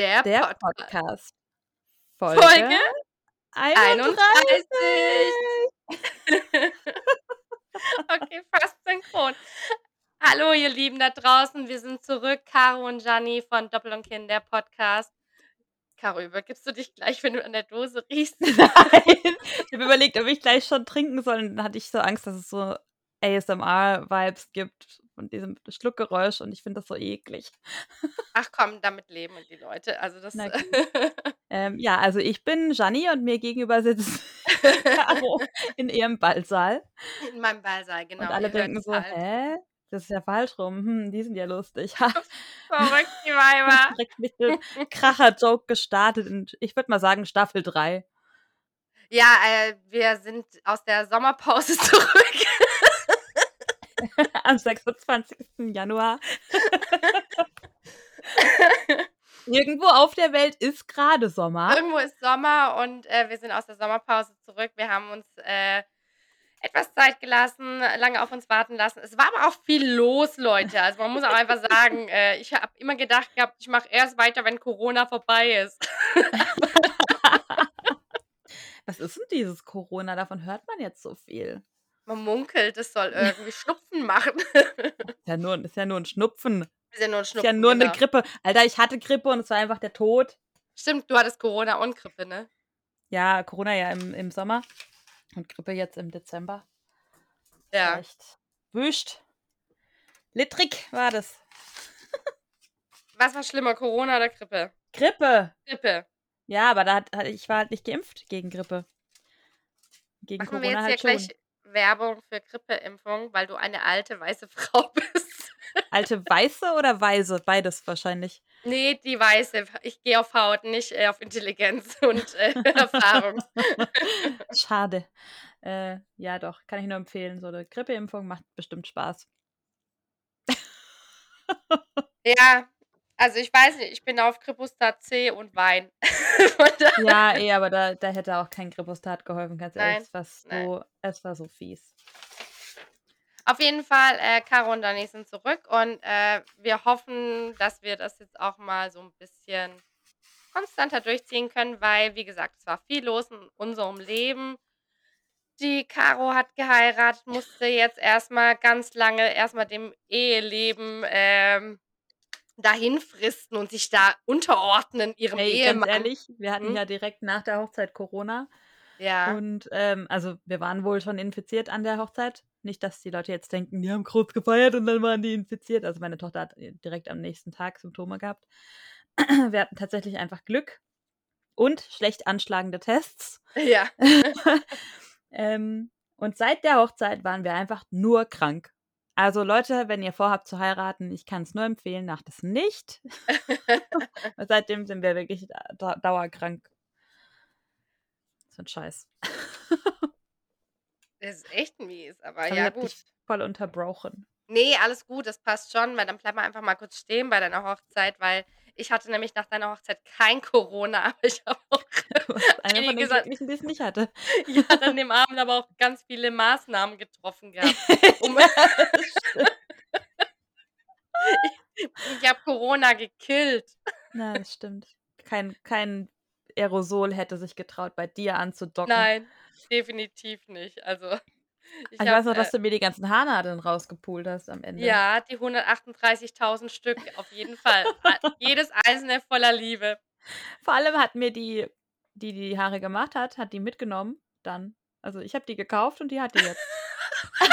Der, Der Podcast. Folge, Folge 31. 31. okay, fast synchron. Hallo, ihr Lieben da draußen. Wir sind zurück. Caro und Gianni von Doppel und Kind, der Podcast. Caro, übergibst du dich gleich, wenn du an der Dose riechst? Nein. Ich habe überlegt, ob ich gleich schon trinken soll. Und dann hatte ich so Angst, dass es so ASMR-Vibes gibt von diesem Schluckgeräusch. Und ich finde das so eklig. Ach komm, damit leben die Leute. Also das. Ähm, ja, also ich bin Gianni und mir gegenüber sitzt Caro in ihrem Ballsaal. In meinem Ballsaal, genau. und alle ihr denken so, halt. hä? Das ist ja falsch rum. Hm, die sind ja lustig. Verrückt, die Weiber. direkt mit dem Kracher-Joke gestartet. Und ich würde mal sagen, Staffel 3. Ja, äh, wir sind aus der Sommerpause zurück. Am 26. Januar. Irgendwo auf der Welt ist gerade Sommer. Irgendwo ist Sommer und äh, wir sind aus der Sommerpause zurück. Wir haben uns äh, etwas Zeit gelassen, lange auf uns warten lassen. Es war aber auch viel los, Leute. Also man muss auch einfach sagen, äh, ich habe immer gedacht gehabt, ich mache erst weiter, wenn Corona vorbei ist. Was ist denn dieses Corona? Davon hört man jetzt so viel. Man munkelt, es soll irgendwie Schnupfen machen. Ist ja nur, ist ja nur ein Schnupfen. ist ja nur ein Ist ja Schnupfen. nur eine genau. Grippe. Alter, ich hatte Grippe und es war einfach der Tod. Stimmt, du hattest Corona und Grippe, ne? Ja, Corona ja im, im Sommer und Grippe jetzt im Dezember. Ja. Echt wüscht. Littrig war das. Was war schlimmer, Corona oder Grippe? Grippe. Grippe. Ja, aber da hat, ich war halt nicht geimpft gegen Grippe. Gegen Machen wir Corona jetzt halt hier schon. gleich Werbung für Grippeimpfung, weil du eine alte weiße Frau bist. Alte Weiße oder Weise? Beides wahrscheinlich. Nee, die weiße. Ich gehe auf Haut, nicht äh, auf Intelligenz und äh, Erfahrung. Schade. Äh, ja, doch, kann ich nur empfehlen. So eine Grippeimpfung macht bestimmt Spaß. Ja, also ich weiß nicht, ich bin auf Kripustat C und Wein. Ja, eh, aber da, da hätte auch kein Grippostat geholfen, ganz ehrlich. Nein, Es war nein. so, es war so fies. Auf jeden Fall, äh, Caro und Dani sind zurück und äh, wir hoffen, dass wir das jetzt auch mal so ein bisschen konstanter durchziehen können, weil, wie gesagt, es war viel los in unserem Leben. Die Caro hat geheiratet, musste jetzt erstmal ganz lange erstmal dem Eheleben ähm, dahin fristen und sich da unterordnen ihrem Ey, Ehemann. ganz ehrlich, wir hatten Hm? ja direkt nach der Hochzeit Corona. Ja. Und ähm, also wir waren wohl schon infiziert an der Hochzeit. Nicht, dass die Leute jetzt denken, die haben kurz gefeiert und dann waren die infiziert. Also meine Tochter hat äh, direkt am nächsten Tag Symptome gehabt. Wir hatten tatsächlich einfach Glück und schlecht anschlagende Tests. ja. ähm, und seit der Hochzeit waren wir einfach nur krank. Also Leute, wenn ihr vorhabt zu heiraten, ich kann es nur empfehlen, macht es nicht. Seitdem sind wir wirklich da dauerkrank. So ein Scheiß. Das ist echt mies, aber ich ja gut. dich voll unterbrochen. Nee, alles gut, das passt schon, weil dann bleib mal einfach mal kurz stehen bei deiner Hochzeit, weil ich hatte nämlich nach deiner Hochzeit kein Corona, aber ich habe auch einer von gesagt- Glücklichen, die es nicht hatte. ja, an dem Abend aber auch ganz viele Maßnahmen getroffen gehabt. Um, ich habe Corona gekillt. Na, das stimmt. Kein, kein Aerosol hätte sich getraut, bei dir anzudocken. Nein, definitiv nicht. Also ich, Ich hab, weiß noch, dass äh, du mir die ganzen Haarnadeln rausgepult hast am Ende. ja, die 138.000 Stück auf jeden Fall. Jedes einzelne voller Liebe. Vor allem hat mir die, die die Haare gemacht hat, hat die mitgenommen dann. Also ich habe die gekauft und die hat die jetzt.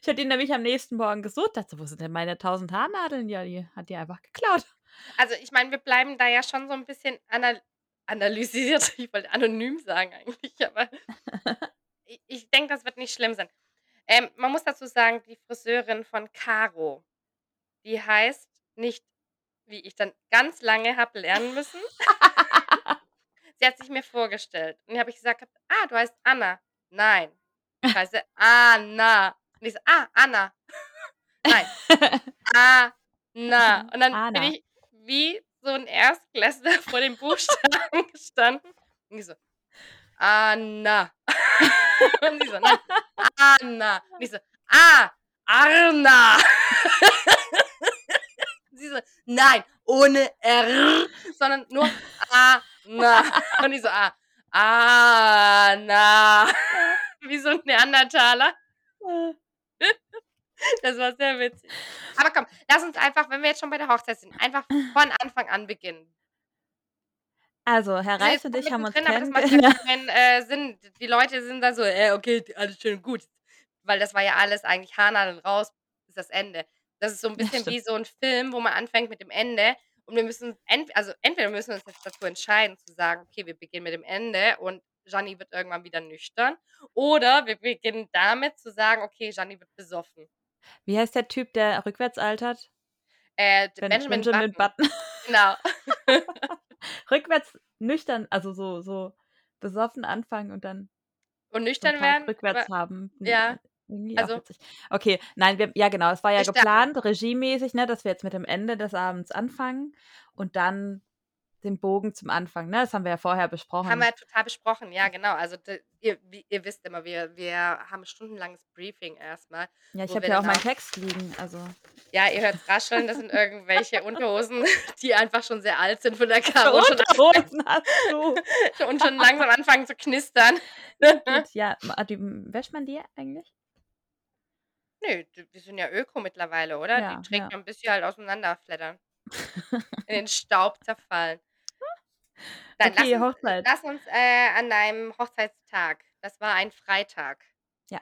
ich hatte die nämlich am nächsten Morgen gesucht, dachte, wo sind denn meine 1000 Haarnadeln? Ja, die hat die einfach geklaut. Also ich meine, wir bleiben da ja schon so ein bisschen anal analysiert. Ich wollte anonym sagen eigentlich, aber ich, ich denke, das wird nicht schlimm sein. Ähm, man muss dazu sagen, die Friseurin von Caro, die heißt nicht, wie ich dann ganz lange habe lernen müssen. Sie hat sich mir vorgestellt. Und dann habe ich gesagt, ah, du heißt Anna. Nein, ich heiße Anna. Und ich so, ah, Anna. Nein, Anna. Und dann Anna. bin ich wie so ein Erstklässler vor dem Buchstaben gestanden. Und ich so, Anna. Und sie so, nein, Anna. Und ich so, ah, Arna. sie so, nein, ohne R, sondern nur A, na. Und ich so, ah, ah, na. Wie so ein Neandertaler. Das war sehr witzig. Aber komm, lass uns einfach, wenn wir jetzt schon bei der Hochzeit sind, einfach von Anfang an beginnen. Also, Herr Reis jetzt und ich haben wir uns drin, aber das macht ja kennengelernt. keinen äh, Sinn. Die Leute sind dann so, äh, okay, alles schön und gut. Weil das war ja alles eigentlich Haarnadeln raus ist das Ende. Das ist so 'n Ja, bisschen stimmt. wie so 'n Film, wo man anfängt mit dem Ende und wir müssen ent also, entweder müssen wir uns jetzt dazu entscheiden zu sagen: „Okay, wir beginnen mit dem Ende und Gianni wird irgendwann wieder nüchtern“, oder wir beginnen damit zu sagen: „Okay, Gianni wird besoffen.“ Wie heißt der Typ, der rückwärts altert? Äh, Benjamin Benjamin Button. Button. Genau. Rückwärts nüchtern, also so so besoffen anfangen und dann Und nüchtern werden, rückwärts aber haben. Ja, auch also. Okay, nein, wir ja genau, es war ja geplant, regiemäßig, ne, dass wir jetzt mit dem Ende des Abends anfangen und dann den Bogen zum Anfang, ne? Das haben wir ja vorher Haben besprochen. wir total besprochen, ja, genau. Also, ihr wie ihr wisst immer, wir wir haben stundenlanges Briefing erst mal, Ja, ich habe wir ja auch meinen Text liegen, also Ja, ihr hört's rascheln, das sind irgendwelche Unterhosen, die einfach schon sehr alt sind von der schon anfangen Unterhosen hast du? und schon langsam anfangen zu knistern. Gut, ja, ma die wäscht man die eigentlich? Nö, die sind ja öko mittlerweile, oder? Die Ja, trägt ja. man, bis sie halt auseinanderflattern. In den Staub zerfallen. Dann lass Okay, uns Hochzeit. lass uns, äh, an deinem Hochzeitstag, das war ein Freitag Ja.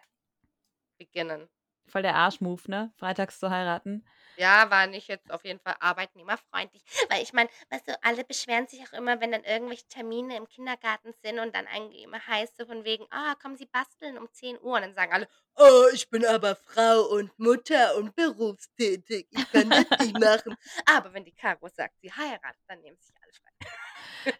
beginnen. Voll der Arschmove, ne, freitags zu heiraten. Ja, war nicht jetzt auf jeden Fall arbeitnehmerfreundlich. Weil ich meine, weißt du, alle beschweren sich auch immer, wenn dann irgendwelche Termine im Kindergarten sind und dann eigentlich immer heißt so von wegen: „Ah, kommen Sie basteln um 10:00.“ Und dann sagen alle: „Oh, ich bin aber Frau und Mutter und berufstätig. Ich kann das nicht machen.“ Aber wenn die Caro sagt, sie heiratet, dann nehmen sich alle frei.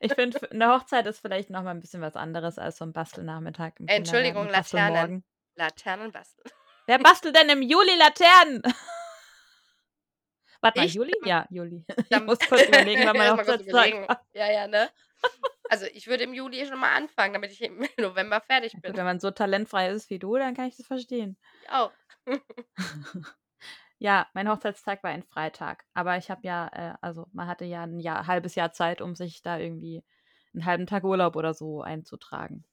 Ich finde, f 'ne Hochzeit ist vielleicht noch mal 'n bisschen was anderes als so 'n Bastelnachmittag im Entschuldigung, Laternen. Laternen basteln. Wer bastelt denn im Juli Laternen? Warte mal, Ich? Juli? Ja, Juli. Ich muss kurz überlegen, wann mein erst mal kurz Hochzeitstag war. Ja, ja, ne? Also, ich würde im Juli schon mal anfangen, damit ich im November fertig bin. wenn man so talentfrei ist wie du, dann kann ich das verstehen. Ich auch. Ja, mein Hochzeitstag war ein Freitag, aber ich habe ja äh, also, man hatte ja 'n Jahr halbes Jahr Zeit, um sich da irgendwie 'n halben Tag Urlaub oder so einzutragen.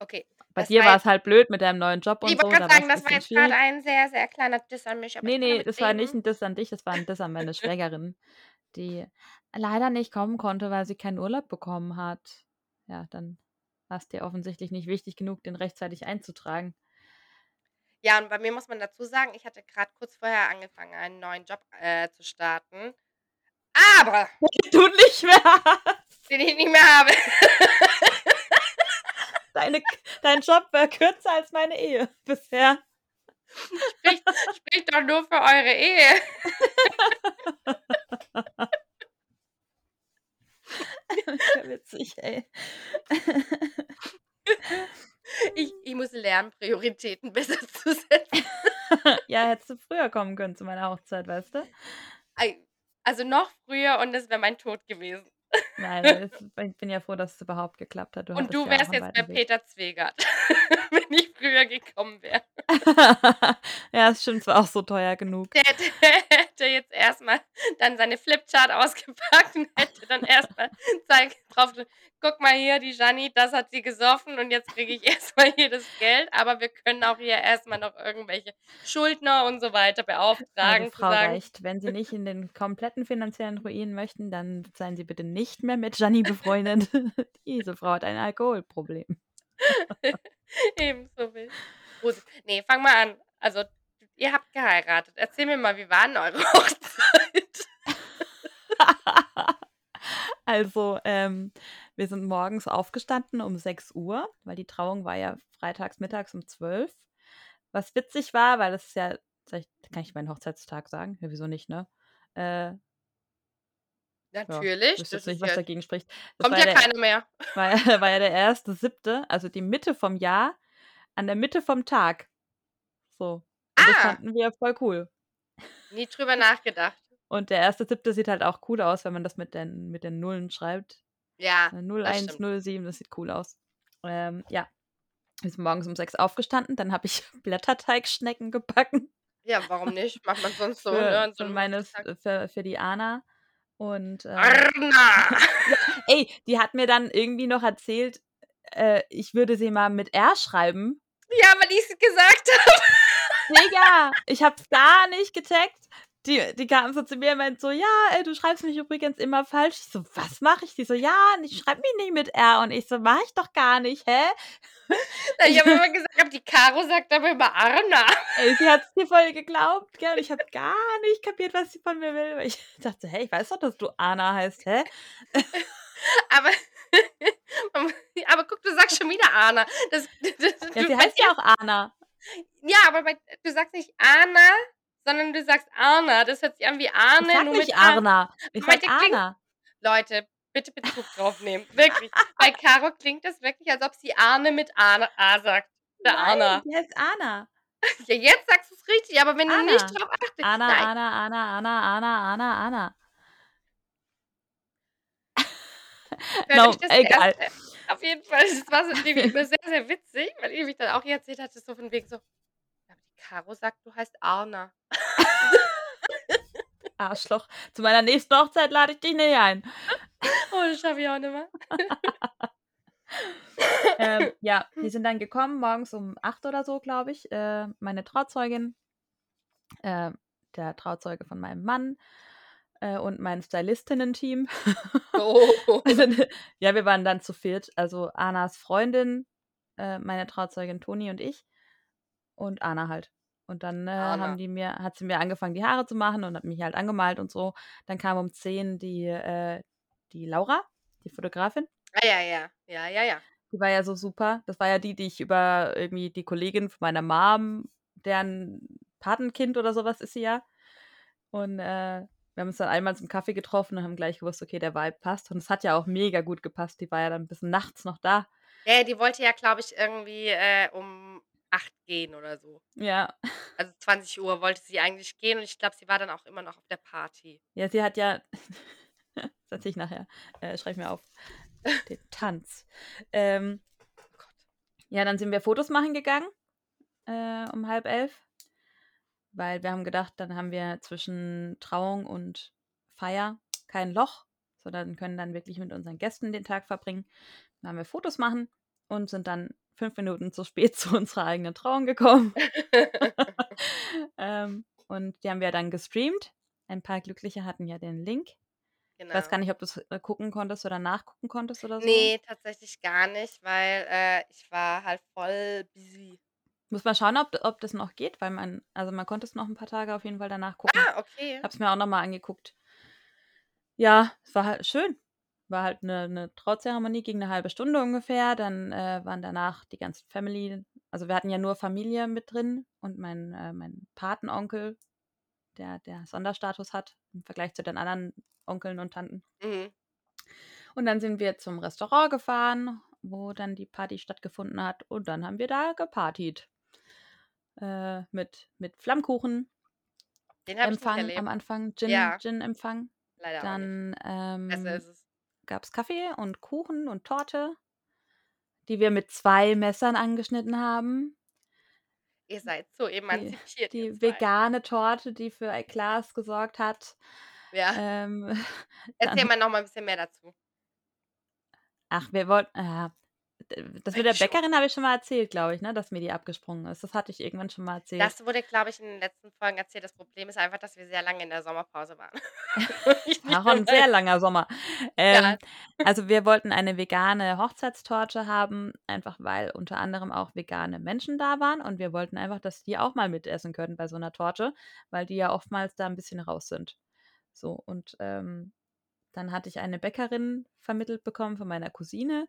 Okay, Bei dir war jetzt halt blöd mit deinem neuen Job Ich und so, wollte grad da sagen, das war jetzt schwierig. ein sehr, sehr kleiner Diss an mich, aber Ne, ich kann ne, das war nicht leben. 'n Diss an dich, das war 'n Diss an meine Schwägerin, die leider nicht kommen konnte, weil sie keinen Urlaub bekommen hat. Ja, dann war's dir offensichtlich nicht wichtig genug, den rechtzeitig einzutragen. Ja, und bei mir muss man dazu sagen, ich hatte grad kurz vorher angefangen, einen neuen Job, äh, zu starten. Aber Den du nicht mehr hast. den ich nicht mehr habe. Deine dein Job war kürzer als meine Ehe bisher. Spricht spricht doch nur für eure Ehe. Ja witzig, ey. Ich ich muss lernen, Prioritäten besser zu setzen. Ja, hättest du früher kommen können zu meiner Hochzeit, weißt du? Also, noch früher und es wäre mein Tod gewesen. Nein, ich bin ja froh, dass es überhaupt geklappt hat. Du Und du ja wärst jetzt bei Weg. Peter Zwegert, wenn ich früher gekommen wäre. Ja, das stimmt, es war auch so teuer genug. Der der hätte jetzt erst mal dann seine Flipchart ausgepackt und hätte dann erst mal zeig drauf „Guck mal hier, die Gianni, das hat sie gesoffen und jetzt kriege ich erst mal hier das Geld, aber wir können auch hier erst mal noch irgendwelche Schuldner und so weiter beauftragen“, Frau sagen Reicht, wenn Sie nicht in den kompletten finanziellen Ruin möchten, dann seien Sie bitte nicht mehr mit Gianni befreundet. Diese Frau hat ein Alkoholproblem. Ebenso wild. Gut, ne, fang mal an. Also, ihr habt geheiratet. Erzähl mir mal, wie war 'n eure Hochzeit? Also, ähm, wir sind morgens aufgestanden um 6:00, weil die Trauung war ja freitags mittags um 12:00. Was witzig war, weil das ist ja kann ich meinen Hochzeitstag sagen? Ja, wieso nicht, ne? Äh Natürlich, wüsste das jetzt nicht, was ja dagegen spricht. Das kommt ja der keiner mehr. war ja war ja der 1.7., also die Mitte vom Jahr, an der Mitte vom Tag. So. Und das Ah. fanden wir voll cool. Nie drüber nachgedacht. Und der 1.7. sieht halt auch cool aus, wenn man das mit den mit den Nullen schreibt. Ja, Äh, das stimmt. 0107, das sieht cool aus. Ähm, ja. Wir sind morgens um 6 aufgestanden, dann habe ich Blätterteigschnecken gebacken. Ja, warum nicht? Macht man sonst so, ne, Für an so für meine Hochzeitstag. für für die Anna und, äh ey, die hat mir dann irgendwie noch erzählt, äh, ich würde sie mal mit R schreiben. Ja, weil ich's gesagt habe. Digga, ich habe es gar nicht gecheckt. Die die kam so zu mir und meint so: „Ja, äh, du schreibst mich übrigens immer falsch.“ Ich so: „Was mache ich?“ Die so: „Ja, ich schreibe mich nicht mit R.“ Und ich so: „Mache ich doch gar nicht, hä?“ Ja, ich habe immer gesagt die Caro sagt aber immer Arna. Ey, sie hat's mir voll geglaubt, gell? Und ich habe gar nicht kapiert, was sie von mir will, weil ich dachte: „Hey, ich weiß doch, dass du Anna heißt, hä?“ Aber aber guck, du sagst schon wieder Arna. Das Ja, du sie heißt ja auch Anna. Ja, aber bei du sagst nicht Anna, sondern du sagst Arna. Das hört sich an wie Ich Arne, sage nur nicht. Arna. Ich klingt Anna. Leute, bitte Bezug drauf nehmen, wirklich. Bei Caro klingt das wirklich, als ob sie Arne mit Ana A sagt. Der Nein, Arna. die heißt Anna. Ja, jetzt sagst du's richtig, aber wenn du nicht Anna. drauf achtest Anna, nein. Anna, Anna, Anna, Anna, Anna, Anna. No, egal. erste auf jeden Fall, das war so immer sehr, sehr witzig, weil ihr mich dann auch erzählt hattet, so von wegen so: „Ja, aber die Caro sagt, du heißt Arna.“ Arschloch. Zu meiner nächsten Hochzeit lade ich dich nicht ein. Oh, das schaffe ich auch nicht mehr. Ähm, ja, die sind dann gekommen, morgens um 8 oder so, glaube ich. Äh, meine Trauzeugin, äh, der Trauzeuge von meinem Mann, äh, und mein Stylistinnen-Team. Oh. Also, ja, wir waren dann zu viert. Also, Annas Freundin, äh, meine Trauzeugin Toni und ich und Anna halt. Und dann, äh, haben die mir hat sie mir angefangen, die Haare zu machen und hat mich halt angemalt und so. Dann kam um 10 die, äh die Laura, die Fotografin. Ah, ja, ja. Ja, ja, ja. Die war ja so super. Das war ja die, die ich über irgendwie die Kollegin von meiner Mom, deren Patenkind oder so was ist sie ja. Und, äh, wir haben uns dann einmal zum Kaffee getroffen und haben gleich gewusst, okay, der Vibe passt. Und es hat ja auch mega gut gepasst. Die war ja dann bis nachts noch da. Ja, die wollte ja, glaube ich, irgendwie, äh, um 8 gehen oder so. Ja. Also, 20:00 wollte sie eigentlich gehen und ich glaube, sie war dann auch immer noch auf der Party. Ja, sie hat ja das erzähle ich nachher. Äh, schreibe ich mir auf. Den Tanz. Ähm, Oh Gott. ja, dann sind wir Fotos machen gegangen, äh, um 10:30. Weil wir haben gedacht, dann haben wir zwischen Trauung und Feier kein Loch, sondern können dann wirklich mit unseren Gästen den Tag verbringen. Dann haben wir Fotos machen und sind dann 5 Minuten zu spät zu unserer eigenen Trauung gekommen. Ähm, und die haben wir dann gestreamt. Ein paar Glückliche hatten ja den Link. Ich weiß gar Genau. nicht, ob du's, äh, gucken konntest oder nachgucken konntest oder so? Ne, tatsächlich gar nicht, weil, äh, ich war halt voll busy. Muss mal schauen, ob ob das noch geht, weil man also, man konnte es noch 'n paar Tage auf jeden Fall danach gucken. Ah, okay. Habe es mir auch noch mal angeguckt. Ja, es war halt schön. War halt 'ne 'ne Trauzeremonie, ging 'ne halbe Stunde ungefähr. Dann, äh, waren danach die ganzen Family also, wir hatten ja nur Familie mit drin und mein äh, mein Patenonkel, der der Sonderstatus hat im Vergleich zu den anderen Onkeln und Tanten. Mhm. Und dann sind wir zum Restaurant gefahren, wo dann die Party stattgefunden hat und dann haben wir da gepartyt. Äh, mit mit Flammkuchen. Den habe ich nicht Empfang am erlebt. Anfang, Gin Ja. Gin-Empfang. Leider auch nicht. Dann, Besser ähm, ist es. gab's Kaffee und Kuchen und Torte, die wir mit 2 Messern angeschnitten haben. Ihr seid so Die emanzipiert, die 2. vegane Torte, die für Eklas gesorgt hat. Ja. Ähm, Erzähl mal noch mal 'n bisschen mehr dazu. Ach, wir wollten d das mit der Eigentlich schon. Bäckerin habe ich schon mal erzählt, glaube ich, ne, dass mir die abgesprungen ist. Das hatte ich irgendwann schon mal erzählt. Das wurde, glaube ich, in den letzten Folgen erzählt. Das Problem ist einfach, dass wir sehr lange in der Sommerpause waren. Auch mehr 'n sehr langer Sommer. Ja. Ähm, also, wir wollten eine vegane Hochzeitstorte haben, einfach weil unter anderem auch vegane Menschen da waren und wir wollten einfach, dass die auch mal mitessen können bei so 'ner Torte, weil die ja oftmals da 'n bisschen raus sind. So, und, ähm, dann hatte ich eine Bäckerin vermittelt bekommen von meiner Cousine,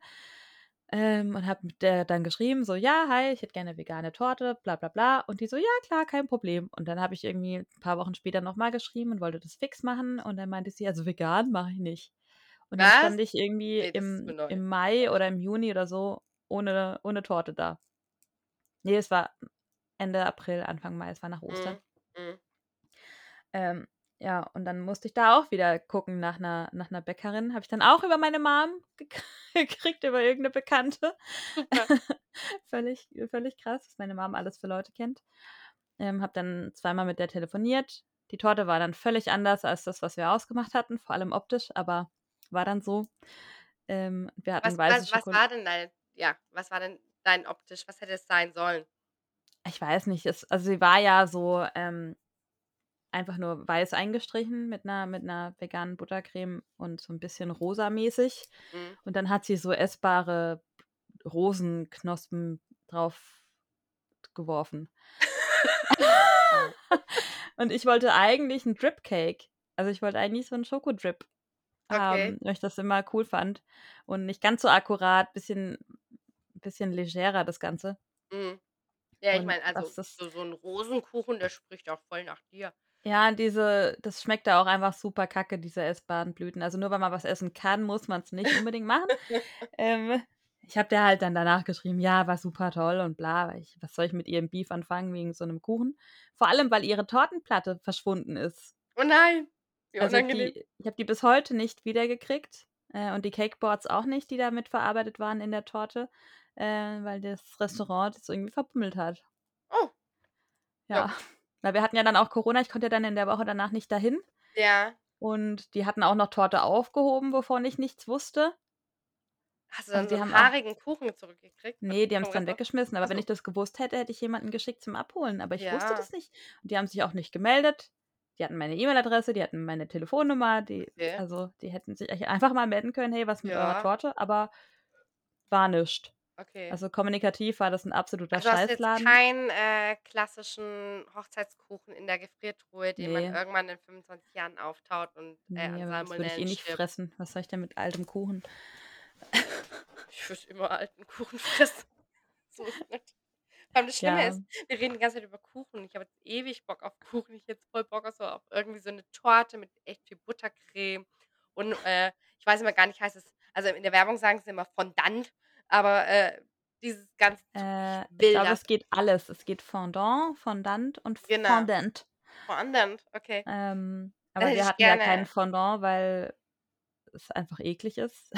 ähm, und habe mit der dann geschrieben, so: „Ja, hi, ich hätte gerne vegane Torte, bla bla bla.“ Und die so: „Ja, klar, kein Problem.“ Und dann habe ich irgendwie 'n paar Wochen später noch mal geschrieben und wollte das fix machen und dann meinte sie: „Also, vegan mache ich nicht.“ Und dann Was? stand ich irgendwie Ne, mir im im Mai oder im Juni oder so ohne ohne Torte da. Ne, es war Ende April, Anfang Mai, es war nach Ostern. Mhm. Mhm. Ähm, ja, und dann musste ich da auch wieder gucken nach 'ner nach 'ner Bäckerin. Habe ich dann auch über meine Mom gek gekriegt, über irgend 'ne Bekannte. Völlig völlig krass, was meine Mom alles für Leute kennt. Ähm, habe dann zweimal mit der telefoniert. Die Torte war dann völlig anders als das, was wir ausgemacht hatten, vor allem optisch, aber war dann so. Ähm, wir hatten Was weiße was was war denn dein ja, was war denn dein optisch? Was hätte es sein sollen? Ich weiß nicht, es also sie war ja so, ähm, einfach nur weiß eingestrichen mit einer mit 'ner veganen Buttercreme und so ein bisschen rosamäßig. Mhm. Und dann hat sie so essbare Rosenknospen drauf geworfen. Und ich wollte eigentlich 'n Drip Cake. Also, ich wollte eigentlich so 'n Schokodrip Okay. haben, weil ich das immer cool fand und nicht ganz so akkurat, bisschen bisschen legerer das Ganze. Mhm. Ja, ich meine, also, das so so 'n Rosenkuchen, der spricht auch voll nach dir. Ja, diese das schmeckt da auch einfach super kacke, diese essbaren Blüten. Also, nur weil man was essen kann, muss man's nicht unbedingt machen. Ähm, ich habe der halt dann danach geschrieben: „Ja, war super toll und bla“, ich was soll ich mit ihrem Beef anfangen wegen so 'nem Kuchen? Vor allem, weil ihre Tortenplatte verschwunden ist. Oh nein, wie Also, unangenehm. die ich habe die bis heute nicht wiedergekriegt, äh, und die Cakeboards auch nicht, die da mit verarbeitet waren in der Torte, äh, weil das Restaurant das irgendwie verbummelt hat. Oh. Ja, Ja. Weil wir hatten ja dann auch Corona. Ich konnte ja dann in der Woche danach nicht dahin. Ja. Und die hatten auch noch Torte aufgehoben, wovon ich nichts wusste. Hast du Also, dann so die 'n haben auch haarigen Kuchen zurückgekriegt? von Ne, die haben's vom dann weggeschmissen, aber Ach wenn so. ich das gewusst hätte, hätte ich jemanden geschickt zum Abholen, aber ich wusste Ja. das nicht. Und die haben sich auch nicht gemeldet. Die hatten meine E-Mail-Adresse, die hatten meine Telefonnummer, die Okay. also, die hätten sich einfach mal melden können: „Hey, was mit eurer Ja. Torte?“ Aber war nischt. Okay. Also, kommunikativ war das 'n absoluter Also, hast du jetzt Scheißladen. keinen, äh, klassischen Hochzeitskuchen in der Gefriertruhe, den man Ne. irgendwann in 25 Jahren auftaut und, äh, Ne, aber das würde ich eh nicht stirbt? fressen. Was soll ich denn mit altem Kuchen? Ich würde immer alten Kuchen fressen. So ist nicht. Vor allem das Schlimme Ja. ist, wir reden die ganze Zeit über Kuchen. Ich habe jetzt ewig Bock auf Kuchen. Ich hätte jetzt voll Bock auf so auf irgendwie so 'ne Torte mit echt viel Buttercreme und, äh, ich weiß immer gar nicht, heißt es also, in der Werbung sagen sie immer Fondant, aber, äh, dieses ganz Äh, ich glaube, es geht alles. Es geht Fondant, Fondant und Genau. Fondant. Fondant, okay. Ähm, aber wir hatten ja keinen gerne Fondant, weil es einfach eklig ist.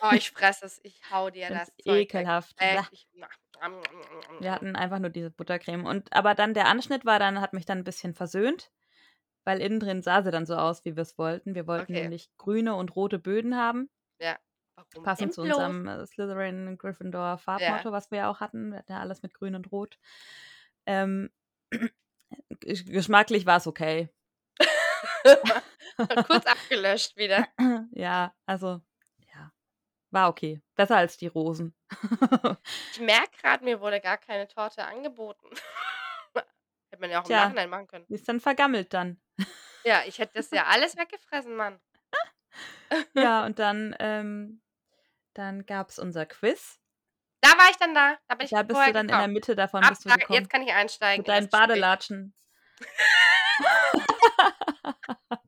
Oh, ich fresse es. Ich haue dir das es Zeug ekelhaft. Ich Wir hatten einfach nur diese Buttercreme und aber dann der Anschnitt war dann hat mich dann 'n bisschen versöhnt, weil innen drin sah sie dann so aus, wie wir's wollten. Wir wollten Okay. nämlich grüne und rote Böden haben. Ja. Warum Passend zu unserem, äh, Slytherin Gryffindor Ja. Farbmotto, was wir ja auch hatten. Wir hatten ja alles mit grün und rot. Ähm, gesch geschmacklich war's okay. Kurz abgelöscht wieder. Ja, also, ja, war okay. Besser als die Rosen. Ich merke grad, mir wurde gar keine Torte angeboten. Hätte man ja auch im Tja, Nachhinein machen können. ist dann vergammelt dann. Ja, ich hätte das ja alles weggefressen, Mann. Ja, und dann, ähm dann gab's unser Quiz. Da war ich dann da. Da bin ich Da bist du dann in der gekommen. Mitte davon Ab da gekommen. jetzt kann ich einsteigen Mit deinen. Badelatschen.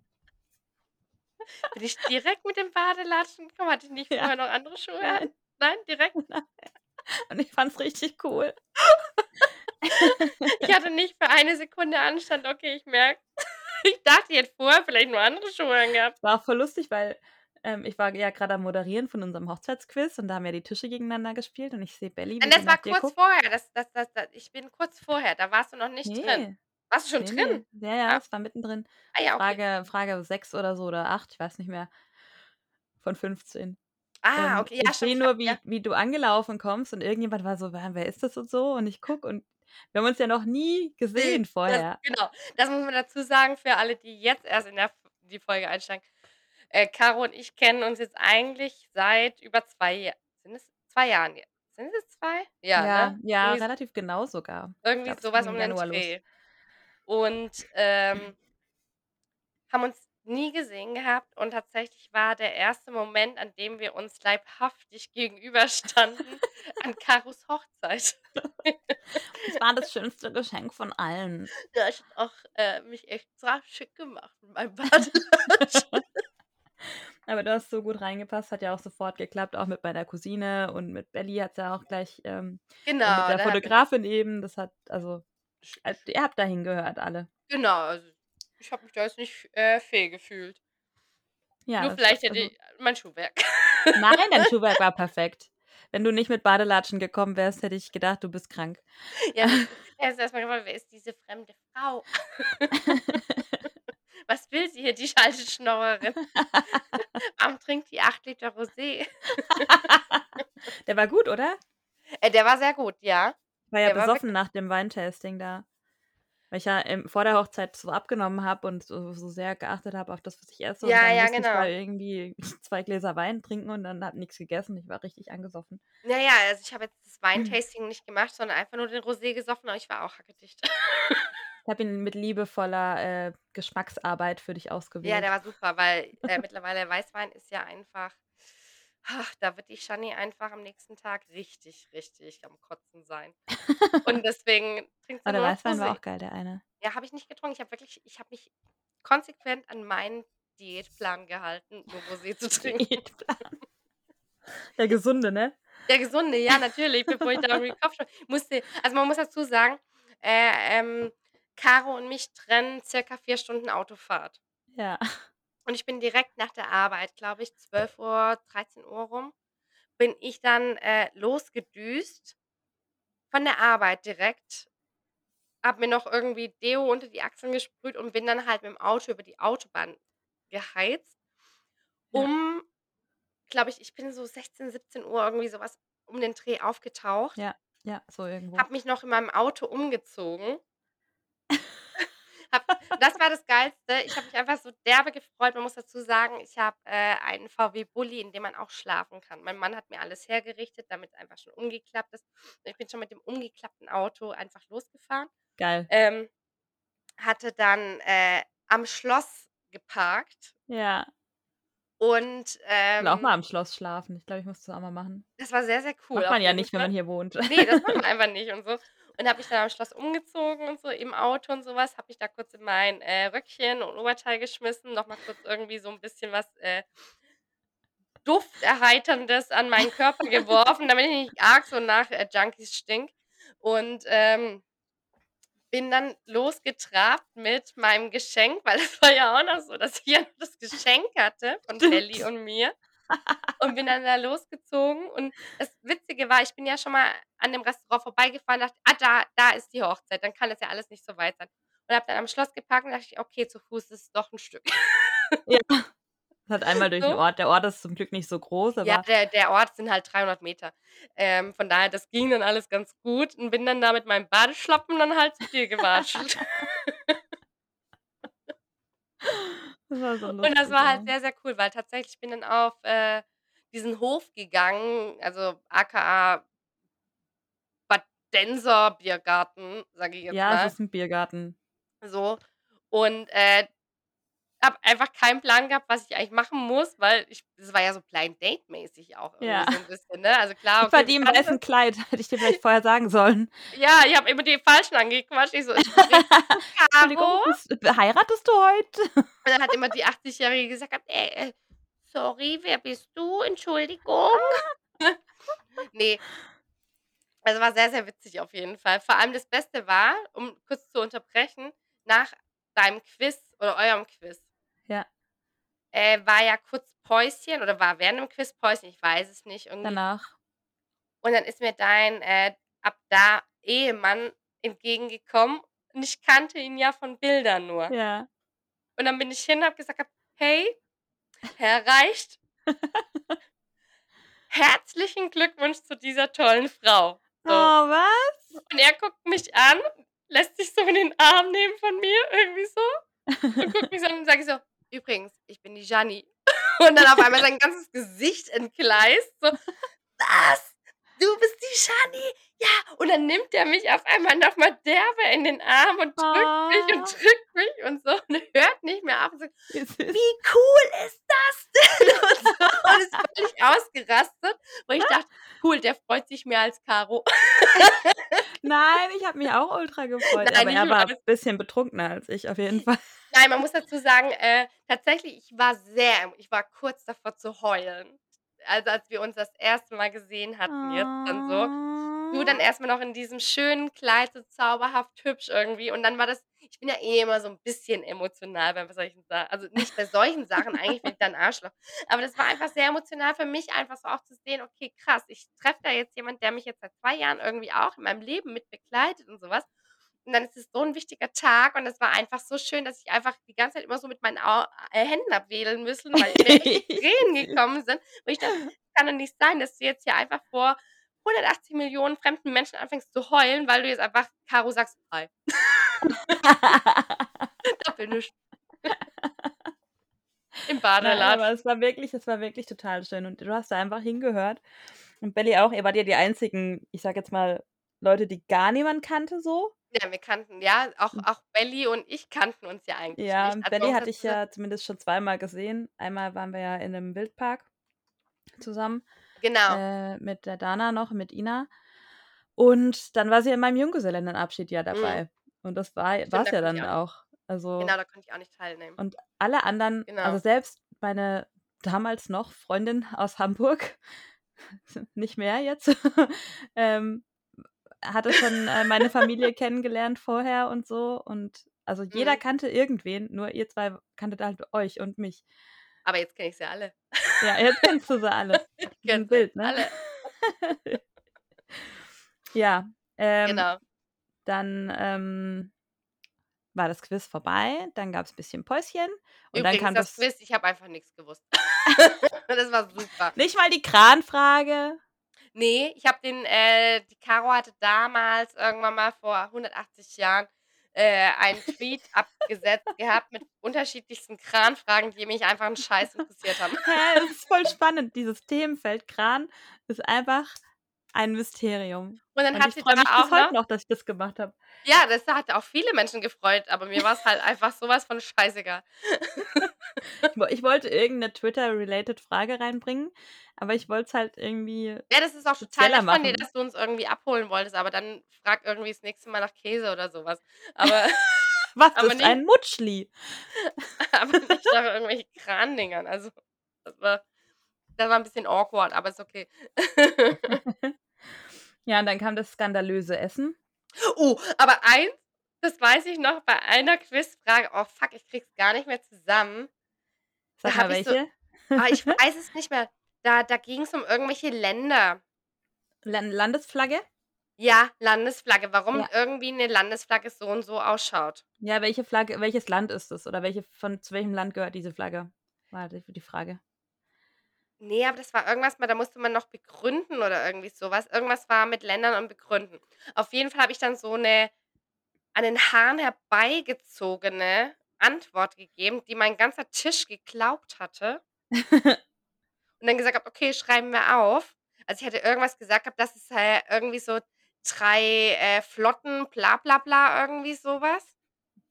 Bin ich direkt mit den Badelatschen gekommen? Hatte ich nicht Ja. vorher noch andere Schuhe? Nein. Nein, direkt? Und ich fand's richtig cool. Ich hatte nicht für eine Sekunde Anstand. Okay, ich merke. Ich dachte, ich hätte vorher vielleicht nur andere Schuhe angehabt. War auch voll lustig, weil, ähm, ich war ja grad am Moderieren von unserem Hochzeitsquiz und da haben ja die Tische gegeneinander gespielt und ich sehe Belly, Und das war kurz vorher. Das das das da ich bin kurz vorher. Da warst du noch nicht drin. Ne. Warst du schon Ne, drin? ne. Ja, ja, Ah. war mittendrin. Ah ja, okay. Frage Frage 6 oder so oder 8, ich weiß nicht mehr, von 15. Ah, Und okay, ja, ich stimmt, sehe ich nur, wie ja. wie du angelaufen kommst und irgendjemand war so: „Wer wer ist das?“ und so und ich gucke und wir haben uns ja noch nie gesehen das vorher. genau. Das muss man dazu sagen für alle, die jetzt erst in der die Folge einsteigen. Äh, Caro und ich kennen uns jetzt eigentlich seit über 2 Ja sind es 2 Jahren jetzt? Sind es 2? Ja, Ja, ne? ja, Irgendwie relativ genau sogar. Irgendwie glaube, so es was ging um den los. Dreh. Und, ähm, haben uns nie gesehen gehabt und tatsächlich war der erste Moment, an dem wir uns leibhaftig gegenüberstanden, an Karos Hochzeit. Das war das schönste Geschenk von allen. Ja, ich habe auch, äh, mich extra schick gemacht mit meinem Badelatschen. Aber du hast so gut reingepasst, hat ja auch sofort geklappt, auch mit meiner Cousine und mit Belly hat's ja auch gleich, ähm Genau, mit der Fotografin eben, das hat also äh, ihr habt da hingehört alle. Genau, also ich habe mich da jetzt nicht, äh, fehl gefühlt. Ja, Nur vielleicht hätte also ich mein Schuhwerk. Nein, dein Schuhwerk war perfekt. Wenn du nicht mit Badelatschen gekommen wärst, hätte ich gedacht, du bist krank. Ja, er ist erst mal gefragt: „Wer ist diese fremde Frau?“ „Was will sie hier, die alte Schnorrerin?“ „Warum trinkt die 8 Liter Rosé?“ Der war gut, oder? Äh, der war sehr gut, ja. War ja Der war besoffen wirklich nach dem Weintasting da. Weil ich ja, ähm, vor der Hochzeit so abgenommen habe und so so sehr geachtet habe auf das, was ich esse und Ja, dann ja, musste ich da genau. irgendwie 2 Gläser Wein trinken und dann habe nix gegessen. Ich war richtig angesoffen. Ja, ja, also ich habe jetzt das Weintasting nicht gemacht, sondern einfach nur den Rosé gesoffen, aber ich war auch hackedicht. Ich habe ihn mit liebevoller, äh, Geschmacksarbeit für dich Ja, ausgewählt. der war super, weil, äh, mittlerweile Weißwein ist ja einfach ach, da wird die Shani einfach am nächsten Tag richtig, richtig am Kotzen sein. Und deswegen trinkt sie Aber der nur noch Weißwein war auch geil, der eine. Ja, habe ich nicht getrunken. Ich habe wirklich ich habe mich konsequent an meinen Diätplan gehalten, nur Rosé zu trinken. Diätplan. Der gesunde, ne? Der gesunde, ja, natürlich, bevor ich da irgendwie Kopfschmerzen musste also, man muss dazu sagen, äh, ähm, Caro und mich trennen circa 4 Stunden Autofahrt. Ja. Und ich bin direkt nach der Arbeit, glaube ich, 12:00, 13:00 rum, bin ich dann, äh, losgedüst von der Arbeit direkt, habe mir noch irgendwie Deo unter die Achseln gesprüht und bin dann halt mit'm Auto über die Autobahn geheizt, Ja. um glaube ich ich bin so 16:00, 17:00 irgendwie so was um den Dreh aufgetaucht. Ja, ja, so irgendwo. Habe mich noch in meinem Auto umgezogen. Habe das war das Geilste. Ich habe mich einfach so derbe gefreut. Man muss dazu sagen, ich habe, äh, einen VW Bulli, in dem man auch schlafen kann. Mein Mann hat mir alles hergerichtet, damit's einfach schon umgeklappt ist. Ich bin schon mit dem umgeklappten Auto einfach losgefahren. Geil. Ähm, hatte dann, äh, am Schloss geparkt. Ja. Und, Ich will auch mal ähm am Schloss schlafen. Ich glaube, ich muss das auch mal machen. Das war sehr, sehr cool Macht man ja nicht, wenn Fall. man hier wohnt. Ne, das macht man einfach nicht und so. Und habe mich dann am Schloss umgezogen und so im Auto und so was, habe mich da kurz in mein, äh, Röckchen und Oberteil geschmissen, noch mal kurz irgendwie so 'n bisschen was, äh Dufterheiterndes an meinen Körper geworfen, damit ich nicht arg so nach, äh, Junkies stinke. Und, ähm, bin dann losgetrabt mit meinem Geschenk, weil es war ja auch noch so, dass ich ja noch das Geschenk hatte von Stimmt. und mir und bin dann da losgezogen. Und das Witzige war, ich bin ja schon mal an dem Restaurant vorbeigefahren, dachte: „Ah, da da ist die Hochzeit, dann kann das ja alles nicht so weit sein.“ Und habe dann am Schloss geparkt und dachte ich: „Okay, zu Fuß ist es doch 'n Stück.“ Ja. Halt einmal durch So. Ort. Der Ort ist zum Glück nicht so groß, Ja, der der Ort sind halt 300 Meter. Ähm, von daher, das ging dann alles ganz gut und bin dann da mit meinem Badeschlappen dann halt zu dir gewatschelt. Das war so Und das lustig, war halt ja. sehr, sehr cool, weil tatsächlich ich bin dann auf, äh, diesen Hof gegangen, also aka Badenser Biergarten, sage ich jetzt Ja, es mal. ist 'n Biergarten. So. Und, äh, habe einfach keinen Plan gehabt, was ich eigentlich machen muss, weil ich das war ja so Blind Date mäßig auch irgendwie Ja. so 'n bisschen, ne? Also klar, Ich war okay, die im Bekannte weißen Kleid. Hätte ich dir vielleicht vorher sagen sollen. Ja, ich habe immer die Falschen angequatscht. Ich so: „Sprichst du Entschuldigung, Caro?“ bist b heiratest du heute? Und dann hat immer die 80-Jährige gesagt „Äh, äh, sorry, wer bist du? Entschuldigung.“ Ne. Also, war sehr, sehr witzig auf jeden Fall. Vor allem das Beste war, um kurz zu unterbrechen, nach deinem Quiz oder eurem Quiz Ja. äh, war ja kurz Päuschen oder war während dem Quiz Päuschen, ich weiß es nicht irgendwie. Danach. Und dann ist mir dein, äh, ab da Ehemann entgegengekommen und ich kannte ihn ja von Bildern nur. Ja. Und dann bin ich hin und habe gesagt „Hey, Herr Reicht“ „herzlichen Glückwunsch zu dieser tollen Frau.“ Oh, So. was? Und er guckt mich an, lässt sich so in den Arm nehmen von mir irgendwie so und guckt mich so an und sage ich so: „Übrigens, ich bin die Janni.“ Und dann auf einmal sein ganzes Gesicht entgleist, so: „Was? Du bist die Janni? Ja!“ Und dann nimmt er mich auf einmal noch mal derbe in den Arm und drückt mich und Oh. drückt mich und so und hört nicht mehr auf und sagt: Wie süß. „Wie cool ist das denn?“ Und so und ist völlig ausgerastet, wo ich dachte: „Cool, der freut sich mehr als Caro.“ Nein, ich habe mich auch ultra gefreut, Nein, aber er war weiß. bisschen betrunkener als ich auf jeden Fall. Nein, man muss dazu sagen, äh, tatsächlich, ich war sehr ich war kurz davor zu heulen. Also, als wir uns das 1. Mal gesehen hatten jetzt dann so. Du dann Oh. erst mal noch in diesem schönen Kleid, so zauberhaft hübsch irgendwie und dann war das Ich bin ja eh immer so 'n bisschen emotional bei solchen Sa also, nicht bei solchen Sachen, eigentlich bin ich da 'n Arschloch. Aber das war einfach sehr emotional für mich, einfach so auch zu sehen: „Okay, krass, ich treffe da jetzt jemand, der mich jetzt seit 2 Jahren irgendwie auch in meinem Leben mit begleitet und so was.“ Und dann ist es so 'n wichtiger Tag und es war einfach so schön, dass ich einfach die ganze Zeit immer so mit meinen Au äh, Händen habe wedeln müssen, weil mir Tränen gekommen sind. Und ich dachte: „Das kann doch nicht sein, dass du jetzt hier einfach vor 180.000.000 fremden Menschen anfängst zu heulen, weil du jetzt einfach Caro sagst: „Hi.“ Dafür nischt. Im Nein, aber es war wirklich es war wirklich total schön und du hast da einfach hingehört. Und Belly auch. Ihr wart ja die einzigen, ich sage jetzt mal, Leute, die gar niemand kannte so. Ja, wir kannten ja, auch Hm. auch Belly und ich kannten uns ja eigentlich Ja, nicht. Also, Belly hatte hat ich ja zumindest schon zweimal gesehen. Einmal waren wir ja in 'nem Wildpark zusammen, Genau. äh, mit der Dana noch, mit Ina. Und dann war sie in meinem Junggesellinnenabschied ja Mhm. dabei. Und das war war's da ja dann auch auch. Also genau, da konnte ich auch nicht teilnehmen. und alle anderen also, Genau. selbst meine damals noch Freundin aus Hamburg, nicht mehr jetzt, ähm, hatte schon, äh, meine Familie kennengelernt vorher und so. Und also, jeder Mhm. kannte irgendwen, nur ihr 2 kanntet halt euch und mich. Aber jetzt kenne ich sie alle. Ja, jetzt kennst du sie alle. Jetzt wild, ne? alle. Ja, ähm, Genau. dann, ähm, war das Quiz vorbei, dann gab's bisschen Päuschen und dann Übrigens, kam das das Quiz, ich habe einfach nix gewusst. Das war super. Nicht mal die Kranfrage? Ne, ich habe den äh, die Caro hatte damals irgendwann mal vor 180 Jahren, äh, einen Tweet abgesetzt gehabt mit unterschiedlichsten Kranfragen, die mich einfach 'n Scheiß interessiert haben. Hä, es ist voll spannend. Dieses Themenfeld Kran ist einfach ein Mysterium. Und dann Und hat ich sie freue da mich auch bis heute noch noch, dass ich das gemacht habe. Ja, das hat auch viele Menschen gefreut, aber mir war's halt einfach so was von scheißegal. Ich wo ich wollte irgend 'ne Twitter-related Frage reinbringen, aber ich wollte es halt irgendwie Ja, das ist auch total nett von dir, dass du uns irgendwie abholen wolltest, aber dann frag irgendwie das nächste Mal nach Käse oder so was. Aber Was aber ist nicht ein Mutschli? aber nicht nach irgendwelchen Krandingern. Also, das war das war 'n bisschen awkward, aber ist okay. Ja, und dann kam das skandalöse Essen. Oh, aber eins, das weiß ich noch bei einer Quizfrage oh fuck, ich kriege es gar nicht mehr zusammen. Da Sag mal habe ich so welche? ah, ich weiß es nicht mehr. Da da ging's um irgendwelche Länder. Lan Landesflagge? Ja, Landesflagge, warum Ja. irgendwie 'ne Landesflagge so und so ausschaut. Ja, welche Flagge welches Land ist es oder welche von zu welchem Land gehört diese Flagge? War die Frage. Ne, aber das war irgendwas mal da musste man noch begründen oder irgendwie so was. Irgendwas war mit Ländern und begründen. Auf jeden Fall habe ich dann so 'ne an den Haaren herbeigezogene Antwort gegeben, die mein ganzer Tisch geglaubt hatte. Und dann gesagt habe: „Okay, schreiben wir auf.“ Also, ich hatte irgendwas gesagt gehabt, dass es, äh, irgendwie so 3, äh, Flotten bla bla bla, irgendwie so was.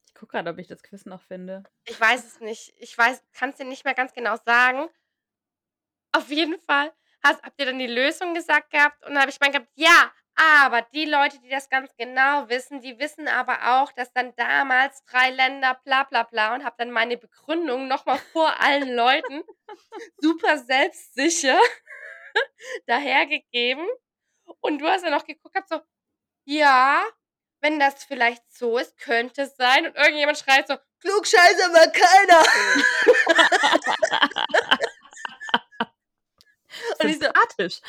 Ich gucke grad, ob ich das Quiz noch finde. Ich weiß es nicht. Ich weiß kann's dir nicht mehr ganz genau sagen. Auf jeden Fall hast habt ihr dann die Lösung gesagt gehabt und dann habe ich gemeint gehabt: „Ja, aber die Leute, die das ganz genau wissen, die wissen aber auch, dass dann damals 3 Länder bla bla bla“ und habe dann meine Begründung noch mal vor allen Leuten super selbstsicher dahergegeben. Und du hast dann noch geguckt gehabt so: „Ja, wenn das vielleicht so ist, könnte es sein.“ Und irgendjemand schreit so: „Klugscheißer war keiner!“ So: Sympathisch.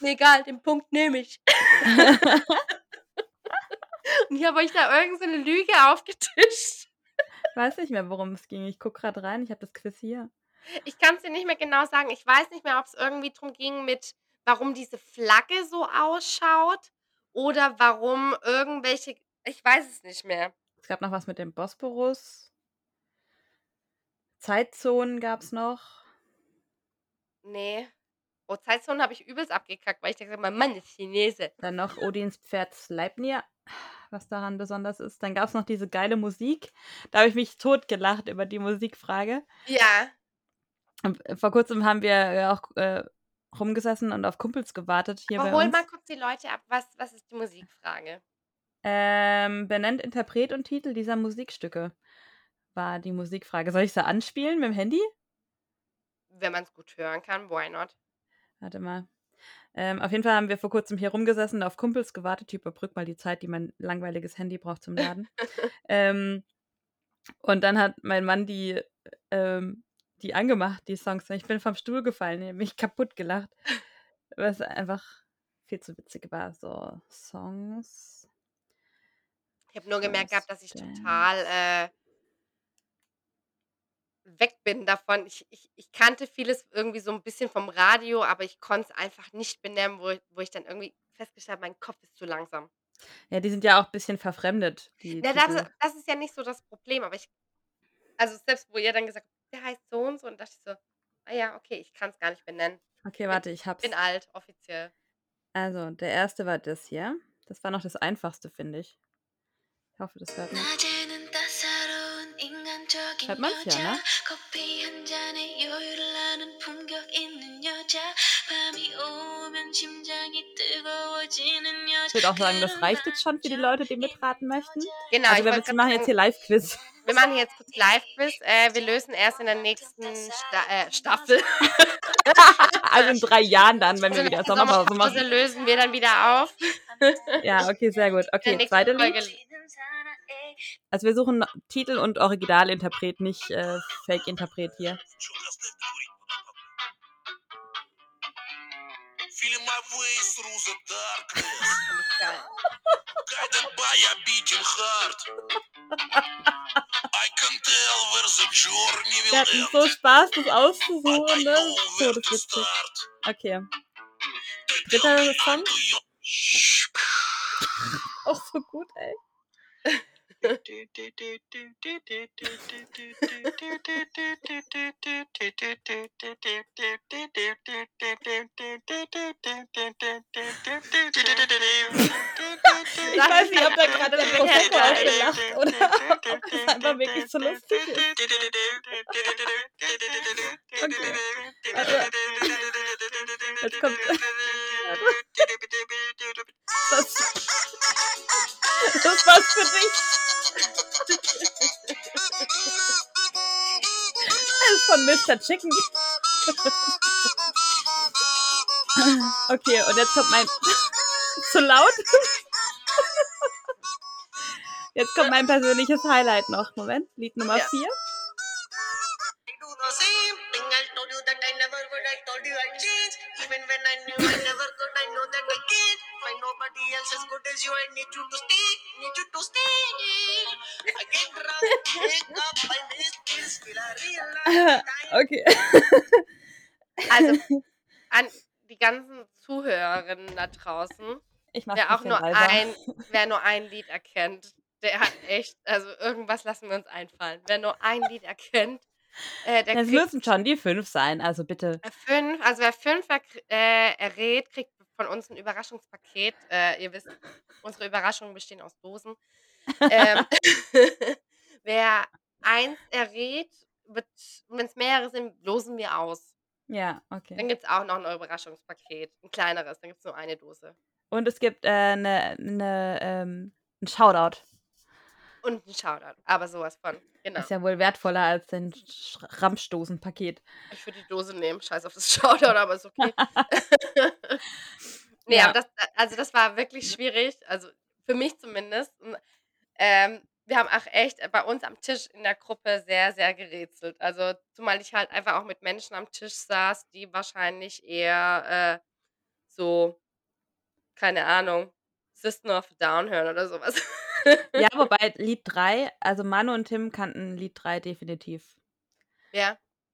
„Mir egal, den Punkt nehme ich.“ Und ich habe euch da irgend so Lüge aufgetischt. Weiß nicht mehr, worum es ging. Ich gucke grad rein, ich habe das Quiz hier. Ich kann's dir nicht mehr genau sagen. Ich weiß nicht mehr, ob's irgendwie drum ging mit warum diese Flagge so ausschaut oder warum irgendwelche ich weiß es nicht mehr. Es gab noch was mit dem Bosporus. Zeitzonen gab's noch. Ne. Oh, Zeitzonen habe ich übelst abgekackt, weil ich habe: „Mein Mann ist Chinese.“ Dann noch Odins Pferd Sleipnir, was daran besonders ist. Dann gab's noch diese geile Musik. Da habe ich mich totgelacht über die Musikfrage. Ja. Und vor Kurzem haben wir auch, äh, rumgesessen und auf Kumpels gewartet hier Aber bei hol uns. mal kurz die Leute ab. Was was ist die Musikfrage? Ähm, benennt Interpret und Titel dieser Musikstücke, war die Musikfrage. Soll ich sie anspielen mit'm Handy? Wenn man's gut hören kann, why not? Warte mal. Ähm, auf jeden Fall haben wir vor Kurzem hier rumgesessen, auf Kumpels gewartet. Ich überbrücke mal die Zeit, die mein langweiliges Handy braucht zum Laden. Ähm, Und dann hat mein Mann die, ähm, die angemacht, die Songs. Ich bin vom Stuhl gefallen, ich habe mich kaputt gelacht. Was einfach viel zu witzig war. So, Songs. Ich habe nur gemerkt gehabt, dass ich total äh, weg bin davon. Ich, ich, ich kannte vieles irgendwie so ein bisschen vom Radio, aber ich konnte es einfach nicht benennen, wo, ich- wo ich dann irgendwie festgestellt habe, mein Kopf ist zu langsam. Ja, die sind ja auch ein bisschen verfremdet, die Ja, das, Titel. das ist ja nicht so das Problem, aber ich, also selbst wo ihr dann gesagt habt, der heißt so und so, und dachte ich so, ah ja, okay, ich kann es gar nicht benennen. Okay, warte, ich hab's. Bin alt, offiziell. Also, der erste war das hier. Das war noch das einfachste, finde ich. Ich hoffe, das hört man schreibt man ja, ne? Ich würde auch sagen, das reicht jetzt schon für die Leute, die mitraten möchten. Genau. Also wir machen sagen, jetzt hier Live-Quiz. Wir machen jetzt kurz Live-Quiz. Äh, wir lösen erst in der nächsten Sta äh, Staffel. also in drei Jahren dann, wenn wir also wieder Sommerpause machen. lösen wir dann wieder auf. ja, okay, sehr gut. Okay, zweite Folge. Lied. Also wir suchen Titel und Originalinterpret, nicht äh, Fake-Interpret hier. Wir hatten so Spaß, das auszusuchen, ne? where to Todeswitzig. start. Okay. Dritter Song? Auch so gut, ey. Ich weiß nicht, ob da gerade der Prosecco ausgelacht oder ob das einfach wirklich so lustig ist. Okay. Also, jetzt kommt. Das, das war's für dich. Mr. Chicken. Okay, und jetzt kommt mein. Zu laut? Jetzt kommt mein persönliches Highlight noch. Moment, Lied Nummer Ja. 4. I Also an die ganzen Zuhörerinnen da draußen, Ich wer auch nur leiser. ein, wer nur ein Lied erkennt, der hat echt, also irgendwas lassen wir uns einfallen. Wer nur ein Lied erkennt, äh, der Es kriegt müssen schon die fünf sein, also bitte. fünf, also wer fünf erk- äh, errät, kriegt von uns ein Überraschungspaket. Äh, ihr wisst, unsere Überraschungen bestehen aus Dosen. ähm, wer eins errät, wenn es mehrere sind, losen wir aus. Ja, okay. Dann gibt es auch noch ein Überraschungspaket, ein kleineres, dann gibt es nur eine Dose. Und es gibt äh, ne, ne, ähm, einen Shoutout. Und ein Shoutout, aber sowas von. Genau. Ist ja wohl wertvoller als ein Sch- Ramschdosenpaket. Ich würde die Dose nehmen, scheiß auf das Shoutout, aber ist okay. nee, Ja. aber das, also das war wirklich schwierig, also für mich zumindest. Auch echt bei uns am Tisch in der Gruppe sehr, sehr gerätselt. Also zumal ich halt einfach auch mit Menschen am Tisch saß, die wahrscheinlich eher äh, so, keine Ahnung, System of Down hören oder sowas. Ja, wobei Lied 3, also Manu und Tim kannten Lied 3 definitiv.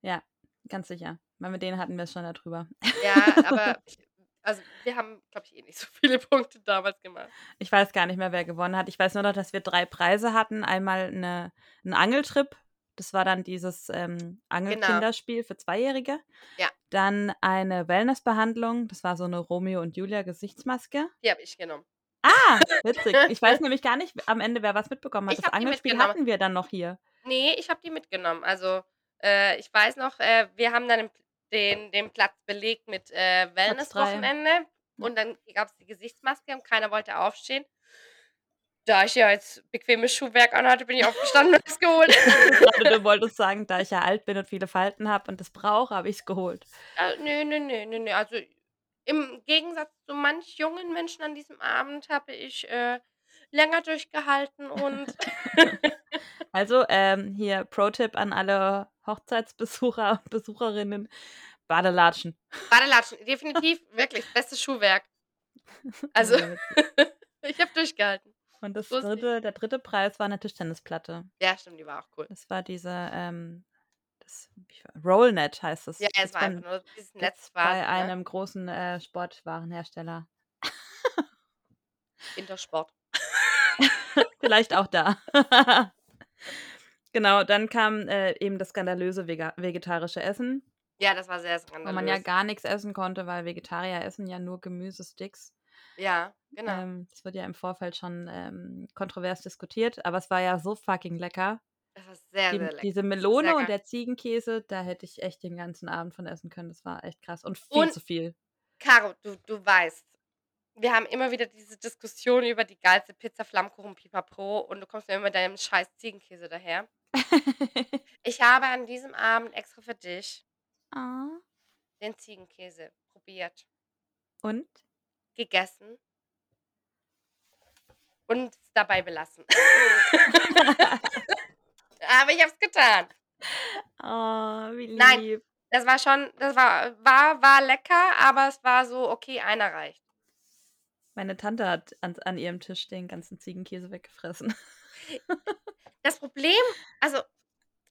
ja, Ganz sicher. Weil mit denen hatten wir es schon darüber. ja, aber ich, also wir haben, glaube ich, eh nicht so viele Punkte damals gemacht. Ich weiß gar nicht mehr, wer gewonnen hat. Ich weiß nur noch, dass wir drei Preise hatten. Einmal eine, einen Angeltrip. Das war dann dieses ähm, Angelkinderspiel für Zweijährige. Ja. Dann eine Wellnessbehandlung. Das war so eine Romeo und Julia Gesichtsmaske. Die habe ich genommen. Ah, witzig. Ich weiß nämlich gar nicht am Ende, wer was mitbekommen hat. Ich das Angelspiel hatten wir dann noch hier. Nee, ich habe die mitgenommen. Also, äh, ich weiß noch, äh, wir haben dann den, den, den Platz belegt mit äh. Wellness-Wochenende und dann gab es die Gesichtsmaske und keiner wollte aufstehen. Da ich ja jetzt bequemes Schuhwerk anhatte, bin ich aufgestanden und es geholt. Gerade du wolltest sagen, da ich ja alt bin und viele Falten habe und das brauche, habe ich es geholt. Nee, nee, nee, nee, nee. Also im Gegensatz zu manch jungen Menschen an diesem Abend habe ich äh, länger durchgehalten und Also, ähm, hier Pro-Tipp an alle Hochzeitsbesucher und Besucherinnen: Badelatschen. Badelatschen, definitiv, wirklich, bestes Schuhwerk. Also, ich habe durchgehalten. Und das dritte, der dritte Preis war eine Tischtennisplatte. Ja, stimmt, die war auch cool. Das war diese, ähm, das Rollnet heißt es. Ja, es war einfach nur dieses Netz bei quasi, ne? einem großen äh, Sportwarenhersteller. Intersport. Vielleicht auch da. genau, dann kam äh, eben das skandalöse vega vegetarische Essen, Ja, das war sehr wo skandalös. man ja gar nichts essen konnte, weil Vegetarier essen ja nur Gemüsesticks. Ja, genau. Ähm, das wird ja im Vorfeld schon ähm, kontrovers diskutiert, aber es war ja so fucking lecker. das war sehr, Die, sehr lecker. diese Melone und der Ziegenkäse, da hätte ich echt den ganzen Abend von essen können. Das war echt krass und viel Und- zu viel. Caro, du, du weißt, wir haben immer wieder diese Diskussion über die geilste Pizza, Flammkuchen, Pipapo und du kommst mir immer mit deinem scheiß Ziegenkäse daher. Ich habe an diesem Abend extra für dich Ah. den Ziegenkäse probiert, Und? gegessen und es dabei belassen. Aber ich habe es getan. Oh, wie lieb. Nein. Das war schon, das war, war, war lecker, aber es war so, okay, einer reicht. Meine Tante hat an, an ihrem Tisch den ganzen Ziegenkäse weggefressen. Das Problem, also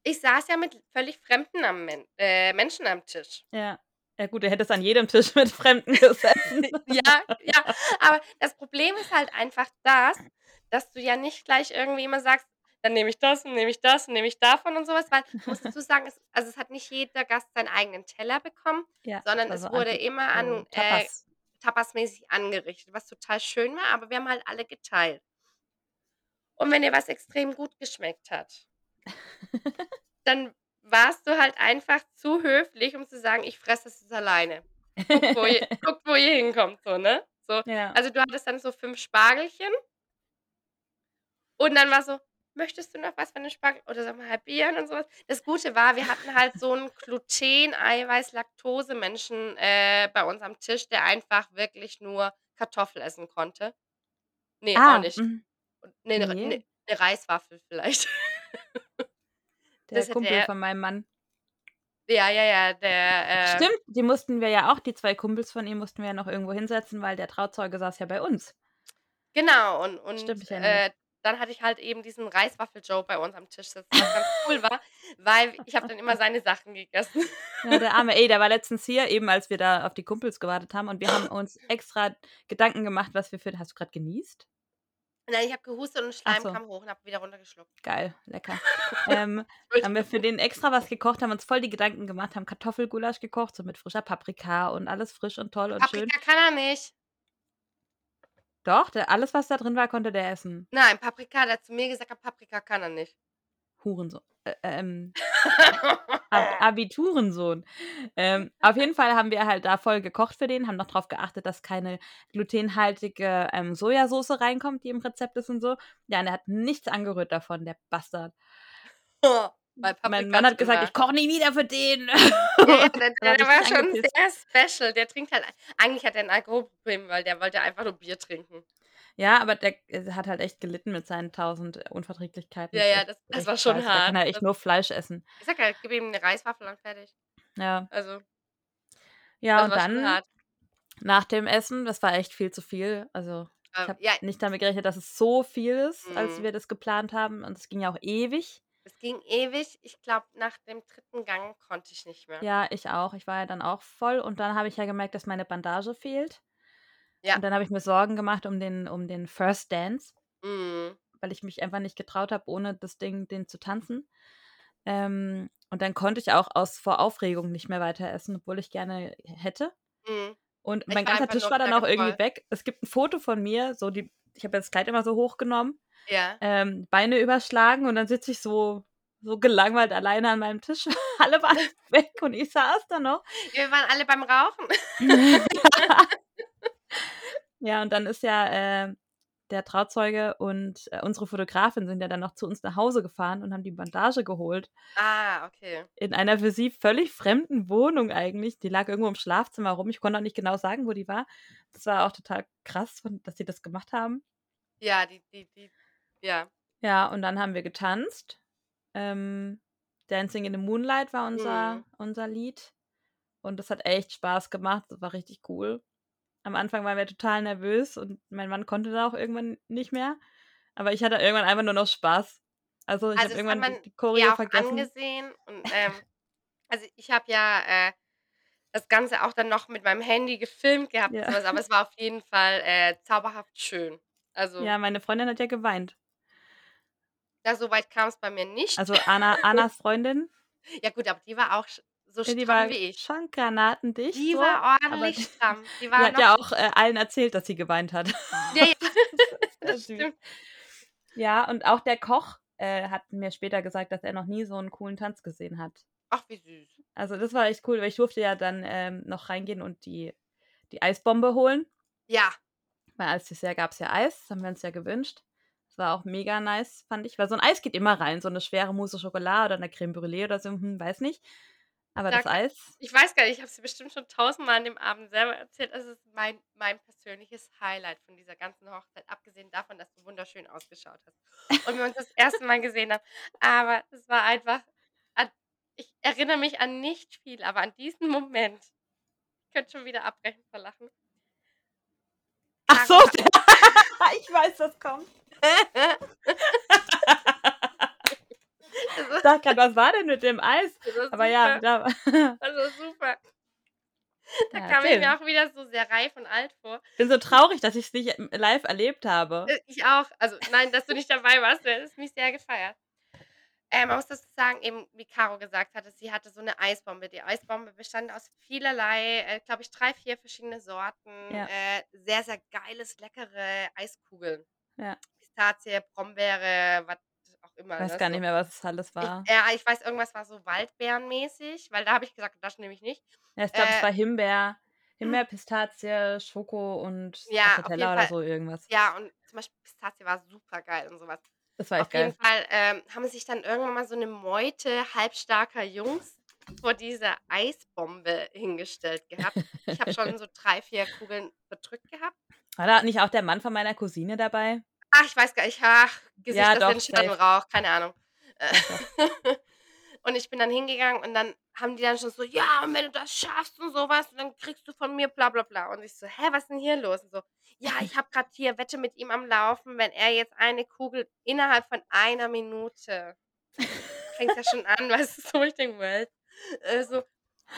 ich saß ja mit völlig fremden am Men äh, Menschen am Tisch. Ja. Ja gut, er hätte es an jedem Tisch mit Fremden gesessen. ja, ja, aber das Problem ist halt einfach das, dass du ja nicht gleich irgendwie immer sagst, dann nehme ich das und nehme ich das und nehme ich davon und sowas, weil ich muss dazu sagen, es, also es hat nicht jeder Gast seinen eigenen Teller bekommen, ja, sondern war es wurde immer an äh, Tapas. Tapasmäßig angerichtet, was total schön war, aber wir haben halt alle geteilt. Und wenn dir was extrem gut geschmeckt hat, dann warst du halt einfach zu höflich, um zu sagen, ich fresse es alleine. Guckt, wo ihr, guckt, wo ihr hinkommt, so, ne? So. ja. Also du hattest dann so fünf Spargelchen und dann war so, möchtest du noch was von den Spargel oder sag mal halbieren und sowas. Das Gute war, wir hatten halt so einen Gluten, Eiweiß, Laktose-Menschen äh, bei uns am Tisch, der einfach wirklich nur Kartoffel essen konnte. Nee, ah, auch nicht. mhm. Nee, eine Nee. ne, ne Reiswaffel vielleicht. der Kumpel er- von meinem Mann. ja, ja, ja, der. Äh, Stimmt, die mussten wir ja auch, die zwei Kumpels von ihm mussten wir ja noch irgendwo hinsetzen, weil der Trauzeuge saß ja bei uns. Genau, und, und Stimmt, äh, dann hatte ich halt eben diesen Reiswaffel-Joe bei uns am Tisch sitzen, was ganz cool war, weil ich habe dann immer seine Sachen gegessen. Ja, der arme, ey, der war letztens hier, eben als wir da auf die Kumpels gewartet haben und wir haben uns extra Gedanken gemacht, was wir für. Hast du gerade genießt? Nein, ich habe gehustet und Schleim so. kam hoch und habe wieder runtergeschluckt. Geil, lecker. ähm, haben wir für den extra was gekocht, haben uns voll die Gedanken gemacht, haben Kartoffelgulasch gekocht, so mit frischer Paprika und alles frisch und toll und schön. Paprika kann er nicht. Doch, der, alles, was da drin war, konnte der essen. Nein, Paprika, der hat zu mir gesagt, Paprika kann er nicht. Hurensohn. Äh, ähm, Ab Abiturensohn. Ähm, auf jeden Fall haben wir halt da voll gekocht für den, haben noch darauf geachtet, dass keine glutenhaltige ähm, Sojasauce reinkommt, die im Rezept ist und so. Ja, und er hat nichts angerührt davon, der Bastard. Paprika mein Mann hat gesagt, ich koche nie wieder für den. Ja, der, war schon angepisst. sehr special. Der trinkt halt. Eigentlich hat er ein Alkoholproblem, weil der wollte einfach nur Bier trinken. Ja, aber der äh, hat halt echt gelitten mit seinen tausend Unverträglichkeiten. Ja, ja, das, das war schon scheiße. Der kann hart. halt echt Das, nur Fleisch essen. ich sag ja, gib ihm eine Reiswaffel und fertig. Ja, Also, ja das und war schon dann hart. nach dem Essen, das war echt viel zu viel. Also ich Ähm, habe ja, nicht damit gerechnet, dass es so viel ist, als Mhm. wir das geplant haben. Und es ging ja auch ewig. Es ging ewig. Ich glaube, nach dem dritten Gang konnte ich nicht mehr. Ja, ich auch. Ich war ja dann auch voll. Und dann habe ich ja gemerkt, dass meine Bandage fehlt. Ja. Und dann habe ich mir Sorgen gemacht um den, um den First Dance, Mhm. weil ich mich einfach nicht getraut habe, ohne das Ding, den zu tanzen. Ähm, und dann konnte ich auch aus vor Aufregung nicht mehr weiter essen, obwohl ich gerne hätte. Mhm. Und mein ganzer Tisch war dann auch irgendwie knackevoll. weg. Es gibt ein Foto von mir, so die, ich habe das Kleid immer so hochgenommen, Ja. ähm, Beine überschlagen und dann sitze ich so, so gelangweilt alleine an meinem Tisch. Alle waren weg und ich saß da noch. Wir waren alle beim Rauchen. ja, und dann ist ja äh, der Trauzeuge und äh, unsere Fotografin sind ja dann noch zu uns nach Hause gefahren und haben die Bandage geholt. Ah, okay. In einer für sie völlig fremden Wohnung eigentlich. Die lag irgendwo im Schlafzimmer rum. Ich konnte auch nicht genau sagen, wo die war. Das war auch total krass, dass sie das gemacht haben. Ja, die, die, die, ja. Ja, und dann haben wir getanzt. Ähm, Dancing in the Moonlight war unser, Mhm. unser Lied. Und das hat echt Spaß gemacht. Das war richtig cool. Am Anfang waren wir total nervös und mein Mann konnte da auch irgendwann nicht mehr. Aber ich hatte irgendwann einfach nur noch Spaß. Also ich Also, habe irgendwann die- Choreo Ja, auch vergessen. angesehen. Und, ähm, also ich habe ja äh, das Ganze auch dann noch mit meinem Handy gefilmt gehabt und Ja. sowas, aber es war auf jeden Fall äh, zauberhaft schön. Also, Ja, meine Freundin hat ja geweint. ja, so weit kam es bei mir nicht. Also Anna, Annas Freundin, ja gut, aber die war auch so ja, die stramm war wie ich. schon granatendicht. Die so, war aber ordentlich die, stramm. Die die war hat noch ja auch äh, allen erzählt, dass sie geweint hat. Ja, ja, Sehr das süß. stimmt. Ja, und auch der Koch äh, hat mir später gesagt, dass er noch nie so einen coolen Tanz gesehen hat. Ach, wie süß. Also das war echt cool, weil ich durfte ja dann ähm, noch reingehen und die, die Eisbombe holen. Ja, Weil als Dessert gab es ja Eis, das haben wir uns ja gewünscht. Das war auch mega nice, fand ich. Weil so ein Eis geht immer rein, so eine schwere Mousse Schokolade oder eine Creme Brûlée oder so, hm, weiß nicht. Aber Da das Eis, ich weiß gar nicht, ich habe sie bestimmt schon tausendmal an dem Abend selber erzählt. Es ist mein, mein persönliches Highlight von dieser ganzen Hochzeit, abgesehen davon, dass du wunderschön ausgeschaut hast. Und wir uns das erste Mal gesehen haben. Aber es war einfach, ich erinnere mich an nicht viel, aber an diesen Moment. Ich könnte schon wieder abbrechen vor Lachen. Ach so, ich weiß, was kommt. Ich dachte gerade, was war denn mit dem Eis? Das Aber ja, super. da, Also super. Da Ja, kam ich mir auch wieder so sehr reif und alt vor. ich bin so traurig, dass ich es nicht live erlebt habe. Äh, Ich auch. Also nein, dass du nicht dabei warst, du hättest mich sehr gefeiert. Äh, man muss dazu sagen, eben wie Caro gesagt hatte, sie hatte so eine Eisbombe. Die Eisbombe bestand aus vielerlei, äh, glaube ich, drei, vier verschiedene Sorten. Ja. Äh, sehr, sehr geiles, leckere Eiskugeln. Ja. Pistazie, Brombeere, was immer. Ich weiß ne, gar so. nicht mehr, was es alles war. Ich, ja, ich weiß, irgendwas war so Waldbeerenmäßig, weil da habe ich gesagt, das nehme ich nicht. Ja, ich glaube, es Äh, war Himbeer, Himbeer, Pistazie, Schoko und Ja, auf jeden oder so irgendwas. Ja, und zum Beispiel Pistazie war super geil und sowas. Das war echt Auf jeden geil. Fall ähm, haben sich dann irgendwann mal so eine Meute halbstarker Jungs vor dieser Eisbombe hingestellt gehabt. Ich habe schon so drei, vier Kugeln bedrückt gehabt. War da nicht auch der Mann von meiner Cousine dabei? Ach, ich weiß gar nicht. Ach, Gesicht Ja, doch, den safe. Rauch, keine Ahnung. Äh, und ich bin dann hingegangen und dann haben die dann schon so, ja, und wenn du das schaffst und sowas, dann kriegst du von mir bla bla bla. Und ich so, hä, was ist denn hier los? Und so, ja, ich habe gerade hier Wette mit ihm am Laufen, wenn er jetzt eine Kugel innerhalb von einer Minute, fängt ja schon an, weißt du, so ich denke, well, äh, so,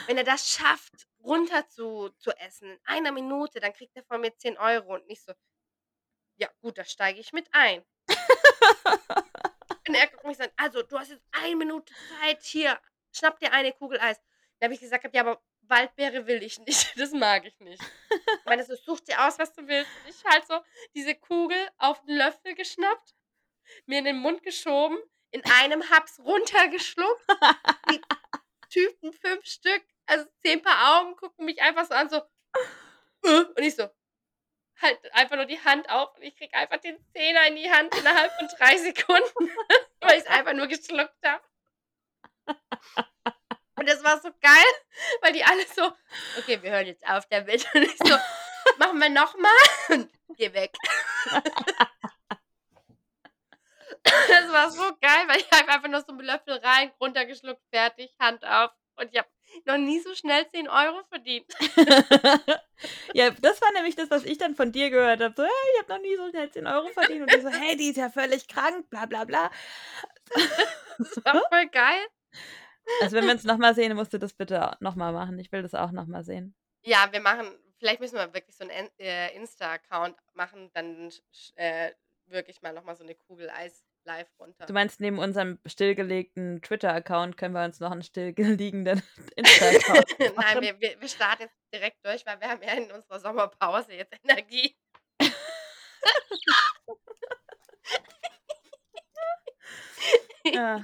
wenn er das schafft, runter zu, zu essen in einer Minute, dann kriegt er von mir 10 Euro und nicht so, ja gut, da steige ich mit ein. Und er guckt mich an, also du hast jetzt eine Minute Zeit, hier, schnapp dir eine Kugel Eis. Da habe ich gesagt, ja, aber Waldbeere will ich nicht, das mag ich nicht. Ich meine, so, such dir aus, was du willst. Und ich halt so diese Kugel auf den Löffel geschnappt, mir in den Mund geschoben, in einem Haps runtergeschluckt. Die Typen, fünf Stück, also zehn Paar Augen, gucken mich einfach so an, so, äh, und ich so, halt einfach nur die Hand auf und ich krieg einfach den Zehner in die Hand innerhalb von drei Sekunden, weil ich es einfach nur geschluckt habe. Und das war so geil, weil die alle so, okay, wir hören jetzt auf damit. Und ich so, machen wir nochmal und geh weg. Das war so geil, weil ich einfach nur so einen Löffel rein, runtergeschluckt, fertig, Hand auf. Und ich habe noch nie so schnell 10 Euro verdient. ja, das war nämlich das, was ich dann von dir gehört habe. So, hey, ich habe noch nie so schnell 10 Euro verdient. Und ich so, hey, die ist ja völlig krank, bla bla bla. Das war voll geil. Also wenn wir uns nochmal sehen, musst du das bitte nochmal machen. Ich will das auch nochmal sehen. Ja, wir machen, vielleicht müssen wir wirklich so einen äh, Insta-Account machen, dann äh, wirklich mal nochmal so eine Kugel Eis live runter. Du meinst, neben unserem stillgelegten Twitter-Account können wir uns noch einen stillgelegten Insta-Account Nein, wir, wir, wir starten jetzt direkt durch, weil wir haben ja in unserer Sommerpause jetzt Energie. Ja.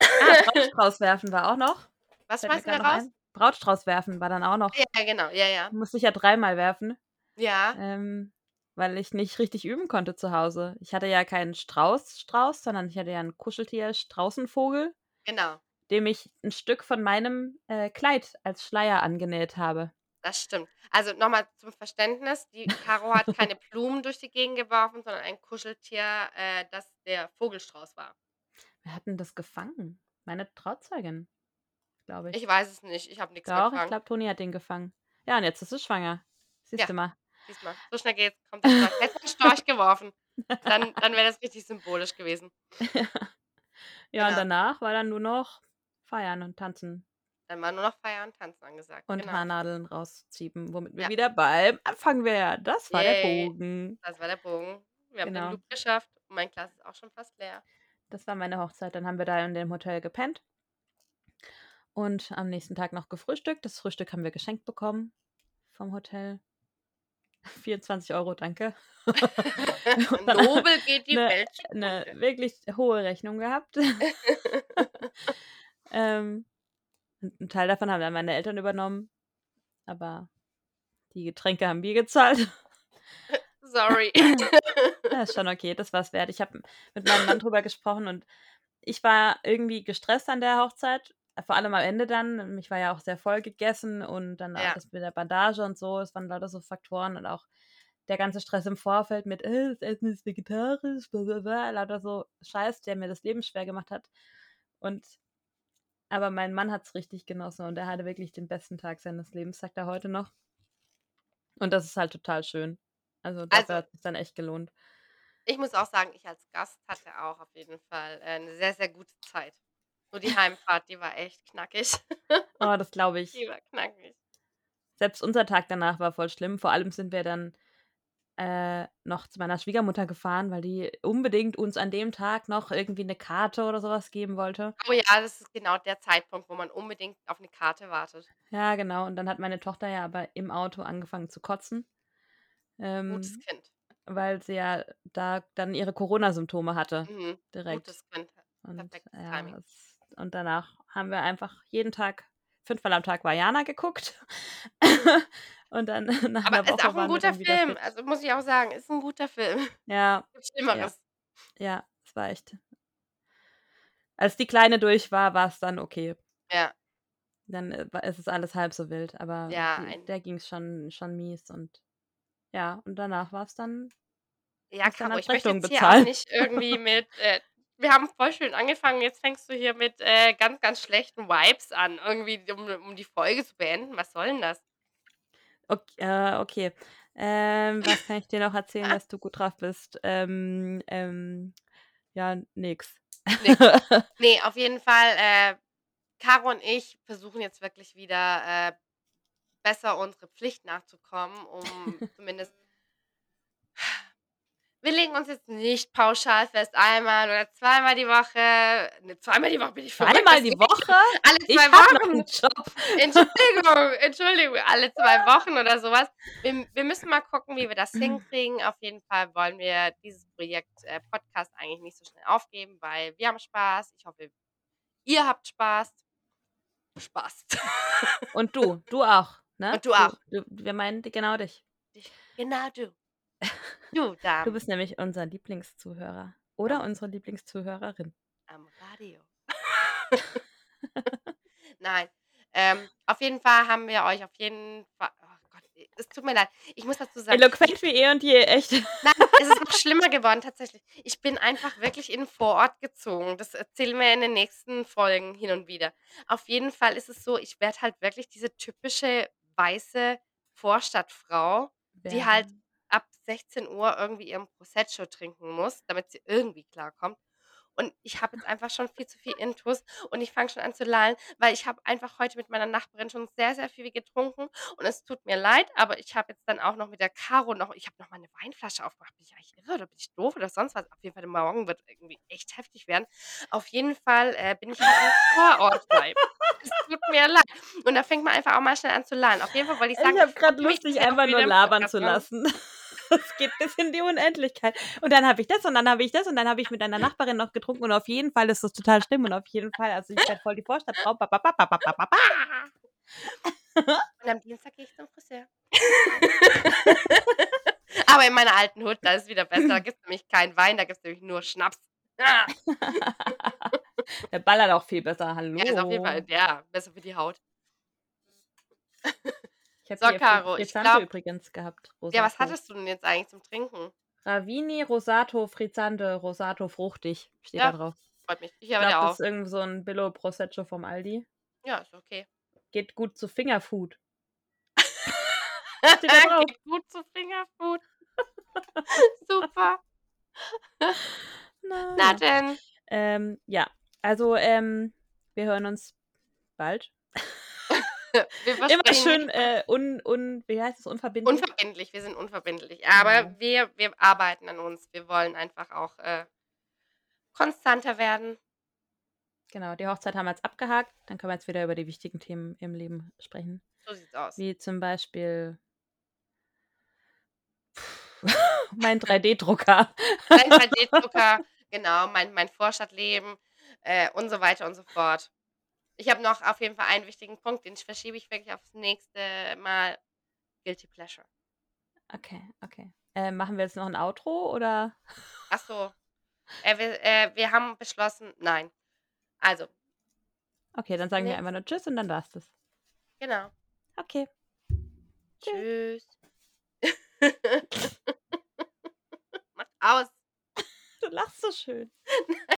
Ah, Brautstrauß werfen war auch noch. Was wir grad noch raus? ein. Brautstrauß werfen war dann auch noch. Ja, genau, ja, ja. Musste ich ja dreimal werfen, Ja, ähm, weil ich nicht richtig üben konnte zu Hause. Ich hatte ja keinen Strauß, Strauß, sondern ich hatte ja einen Kuscheltier, Straußenvogel, genau. dem ich ein Stück von meinem äh, Kleid als Schleier angenäht habe. Das stimmt. Also nochmal zum Verständnis, die Caro hat keine Blumen durch die Gegend geworfen, sondern ein Kuscheltier, äh, das der Vogelstrauß war. Wer hat denn das gefangen? Meine Trauzeugin, glaube ich. Ich weiß es nicht, ich habe nichts Doch, ich gefangen. glaube, Toni hat den gefangen. Ja, und jetzt ist sie schwanger. Siehst Ja. du mal. Diesmal. So schnell geht's, kommt der Storch. Hätte einen Storch geworfen, dann, dann wäre das richtig symbolisch gewesen. ja, und Genau. danach war dann nur noch feiern und tanzen Dann war nur noch Feiern und Tanzen angesagt. und genau. Haarnadeln rausziehen, womit wir Ja. wieder beim Anfang wären. Das war der Yay. Bogen. Das war der Bogen. Wir haben Genau. den Loop geschafft und mein Glas ist auch schon fast leer. Das war meine Hochzeit. Dann haben wir da in dem Hotel gepennt und am nächsten Tag noch gefrühstückt. Das Frühstück haben wir geschenkt bekommen vom Hotel. 24 Euro, danke. Nobel geht die ne- Welt Eine wirklich hohe Rechnung gehabt. ähm, einen Teil davon haben dann meine Eltern übernommen. Aber die Getränke haben wir gezahlt. Sorry. Das ist schon okay, das war's wert. Ich habe mit meinem Mann drüber gesprochen und ich war irgendwie gestresst an der Hochzeit. Vor allem am Ende dann. Ich war ja auch sehr voll gegessen und dann Ja. auch das mit der Bandage und so. Es waren lauter so Faktoren und auch der ganze Stress im Vorfeld mit, äh, das Essen ist vegetarisch, blablabla, lauter so Scheiß, der mir das Leben schwer gemacht hat. Und aber mein Mann hat es richtig genossen und er hatte wirklich den besten Tag seines Lebens, sagt er heute noch. Und das ist halt total schön. Also dafür Also- hat es dann echt gelohnt. Ich muss auch sagen, ich als Gast hatte auch auf jeden Fall äh, eine sehr, sehr gute Zeit. So die Heimfahrt, die war echt knackig. Oh, das glaube ich. Die war knackig. Selbst unser Tag danach war voll schlimm. Vor allem sind wir dann äh, noch zu meiner Schwiegermutter gefahren, weil die unbedingt uns an dem Tag noch irgendwie eine Karte oder sowas geben wollte. Oh ja, das ist genau der Zeitpunkt, wo man unbedingt auf eine Karte wartet. Ja, genau. Und dann hat meine Tochter ja aber im Auto angefangen zu kotzen. Ähm, Gutes Kind. weil sie ja da dann ihre Corona-Symptome hatte. Mhm. Direkt. Gutes Kind. Und, perfektes ja, Timing. es, und danach haben wir einfach jeden Tag, fünfmal am Tag Vajana geguckt. und dann nach Aber einer ist Woche auch ein guter Film. Also muss ich auch sagen, ist ein guter Film. Ja, Schlimmeres. ja, es war echt. Als die Kleine durch war, war es dann okay. Ja. Dann äh, ist es alles halb so wild. Aber Ja, die, der ging es schon, schon mies. Und ja, und danach war es dann. Ja, Caro, ich möchte jetzt hier bezahlen. auch nicht irgendwie mit. Äh, wir haben voll schön angefangen, jetzt fängst du hier mit äh, ganz, ganz schlechten Vibes an, irgendwie, um, um die Folge zu beenden. Was soll denn das? Okay. Äh, okay. Ähm, was kann ich dir noch erzählen, dass du gut drauf bist? Ähm, ähm, ja, nix. Nix. Nee, auf jeden Fall, äh, Caro und ich versuchen jetzt wirklich wieder äh, besser unsere Pflicht nachzukommen, um zumindest. Wir legen uns jetzt nicht pauschal fest, einmal oder zweimal die Woche. Ne, zweimal die Woche bin ich verrückt. Das die Woche? Alle Ich zwei noch Wochen. einen Job. Entschuldigung, Entschuldigung, alle zwei Wochen oder sowas. Wir, wir müssen mal gucken, wie wir das hinkriegen. Auf jeden Fall wollen wir dieses Projekt äh, Podcast eigentlich nicht so schnell aufgeben, weil wir haben Spaß. Ich hoffe, ihr habt Spaß. Spaß. Und du, du auch, ne? Und du auch. Du, wir meinen genau dich. genau du. Du, Du bist nämlich unser Lieblingszuhörer. Oder unsere Lieblingszuhörerin. am Radio. Nein. Ähm, auf jeden Fall haben wir euch auf jeden Fall. Oh Gott, es tut mir leid. Ich muss dazu sagen. Eloquent wie eh und je, echt. Nein, es ist noch schlimmer geworden, tatsächlich. Ich bin einfach wirklich in den Vorort gezogen. Das erzählen wir in den nächsten Folgen hin und wieder. Auf jeden Fall ist es so, ich werde halt wirklich diese typische weiße Vorstadtfrau, die halt ab 16 Uhr irgendwie ihren Prosecco trinken muss, damit sie irgendwie klarkommt. Und ich habe jetzt einfach schon viel zu viel Intus und ich fange schon an zu lallen, weil ich habe einfach heute mit meiner Nachbarin schon sehr, sehr viel getrunken und es tut mir leid, aber ich habe jetzt dann auch noch mit der Caro noch, ich habe noch mal eine Weinflasche aufgemacht. Bin ich eigentlich irre oder bin ich doof oder sonst was? Auf jeden Fall, der Morgen wird irgendwie echt heftig werden. Auf jeden Fall äh, bin ich halt ein Vorort-Vibe. Es tut mir leid. Und da fängt man einfach auch mal schnell an zu lallen. Auf jeden Fall wollte ich sagen, ich habe gerade freue mich, Lust, dich dass wir auch einfach nur labern zu lassen. Das geht bis in die Unendlichkeit. Und dann habe ich das und dann habe ich das und dann habe ich mit einer Nachbarin noch getrunken und auf jeden Fall ist das total schlimm und auf jeden Fall, also ich werde voll die Vorstadtfrau. Ba, ba, ba, ba, ba, ba, ba, ba. Und am Dienstag gehe ich zum Friseur. Aber in meiner alten Hut, da ist wieder besser. Da gibt es nämlich keinen Wein, da gibt es nämlich nur Schnaps. Ah, Der ballert auch viel besser. Hallo. ja, ist auf jeden Fall, ja, besser für die Haut. Ich habe So, hier Caro, ich glaub- übrigens gehabt. Ja, was Rosato. hattest du denn jetzt eigentlich zum Trinken? Ravini, Rosato, Frizzante, Rosato, fruchtig. Steht Ja, da drauf. Freut mich. Ich Ich aber glaube, ja das auch. ist irgend so ein Billo Prosecco vom Aldi. Ja, ist okay. Geht gut zu Fingerfood. Steht da drauf. Geht gut zu Fingerfood. Super. Na Naja. denn. Ähm, ja, also ähm, wir hören uns bald. Wir Immer schön äh, un, un, wie heißt es, unverbindlich? unverbindlich. Wir sind unverbindlich. Aber Genau. wir, wir arbeiten an uns. Wir wollen einfach auch äh, konstanter werden. genau, die Hochzeit haben wir jetzt abgehakt. Dann können wir jetzt wieder über die wichtigen Themen im Leben sprechen. So sieht's aus. Wie zum Beispiel mein 3D-Drucker. Mein 3D-Drucker, genau, mein, mein Vorstadtleben äh, und so weiter und so fort. Ich habe noch auf jeden Fall einen wichtigen Punkt, den verschiebe ich wirklich aufs nächste Mal. Guilty Pleasure. Okay, okay. Äh, machen wir jetzt noch ein Outro oder? Ach so. Äh, wir, äh, wir haben beschlossen, nein. Also, Okay, dann sagen wir Nee. einfach nur Tschüss und dann war's das. genau. Okay. Tschüss. Macht aus. Du lachst so schön.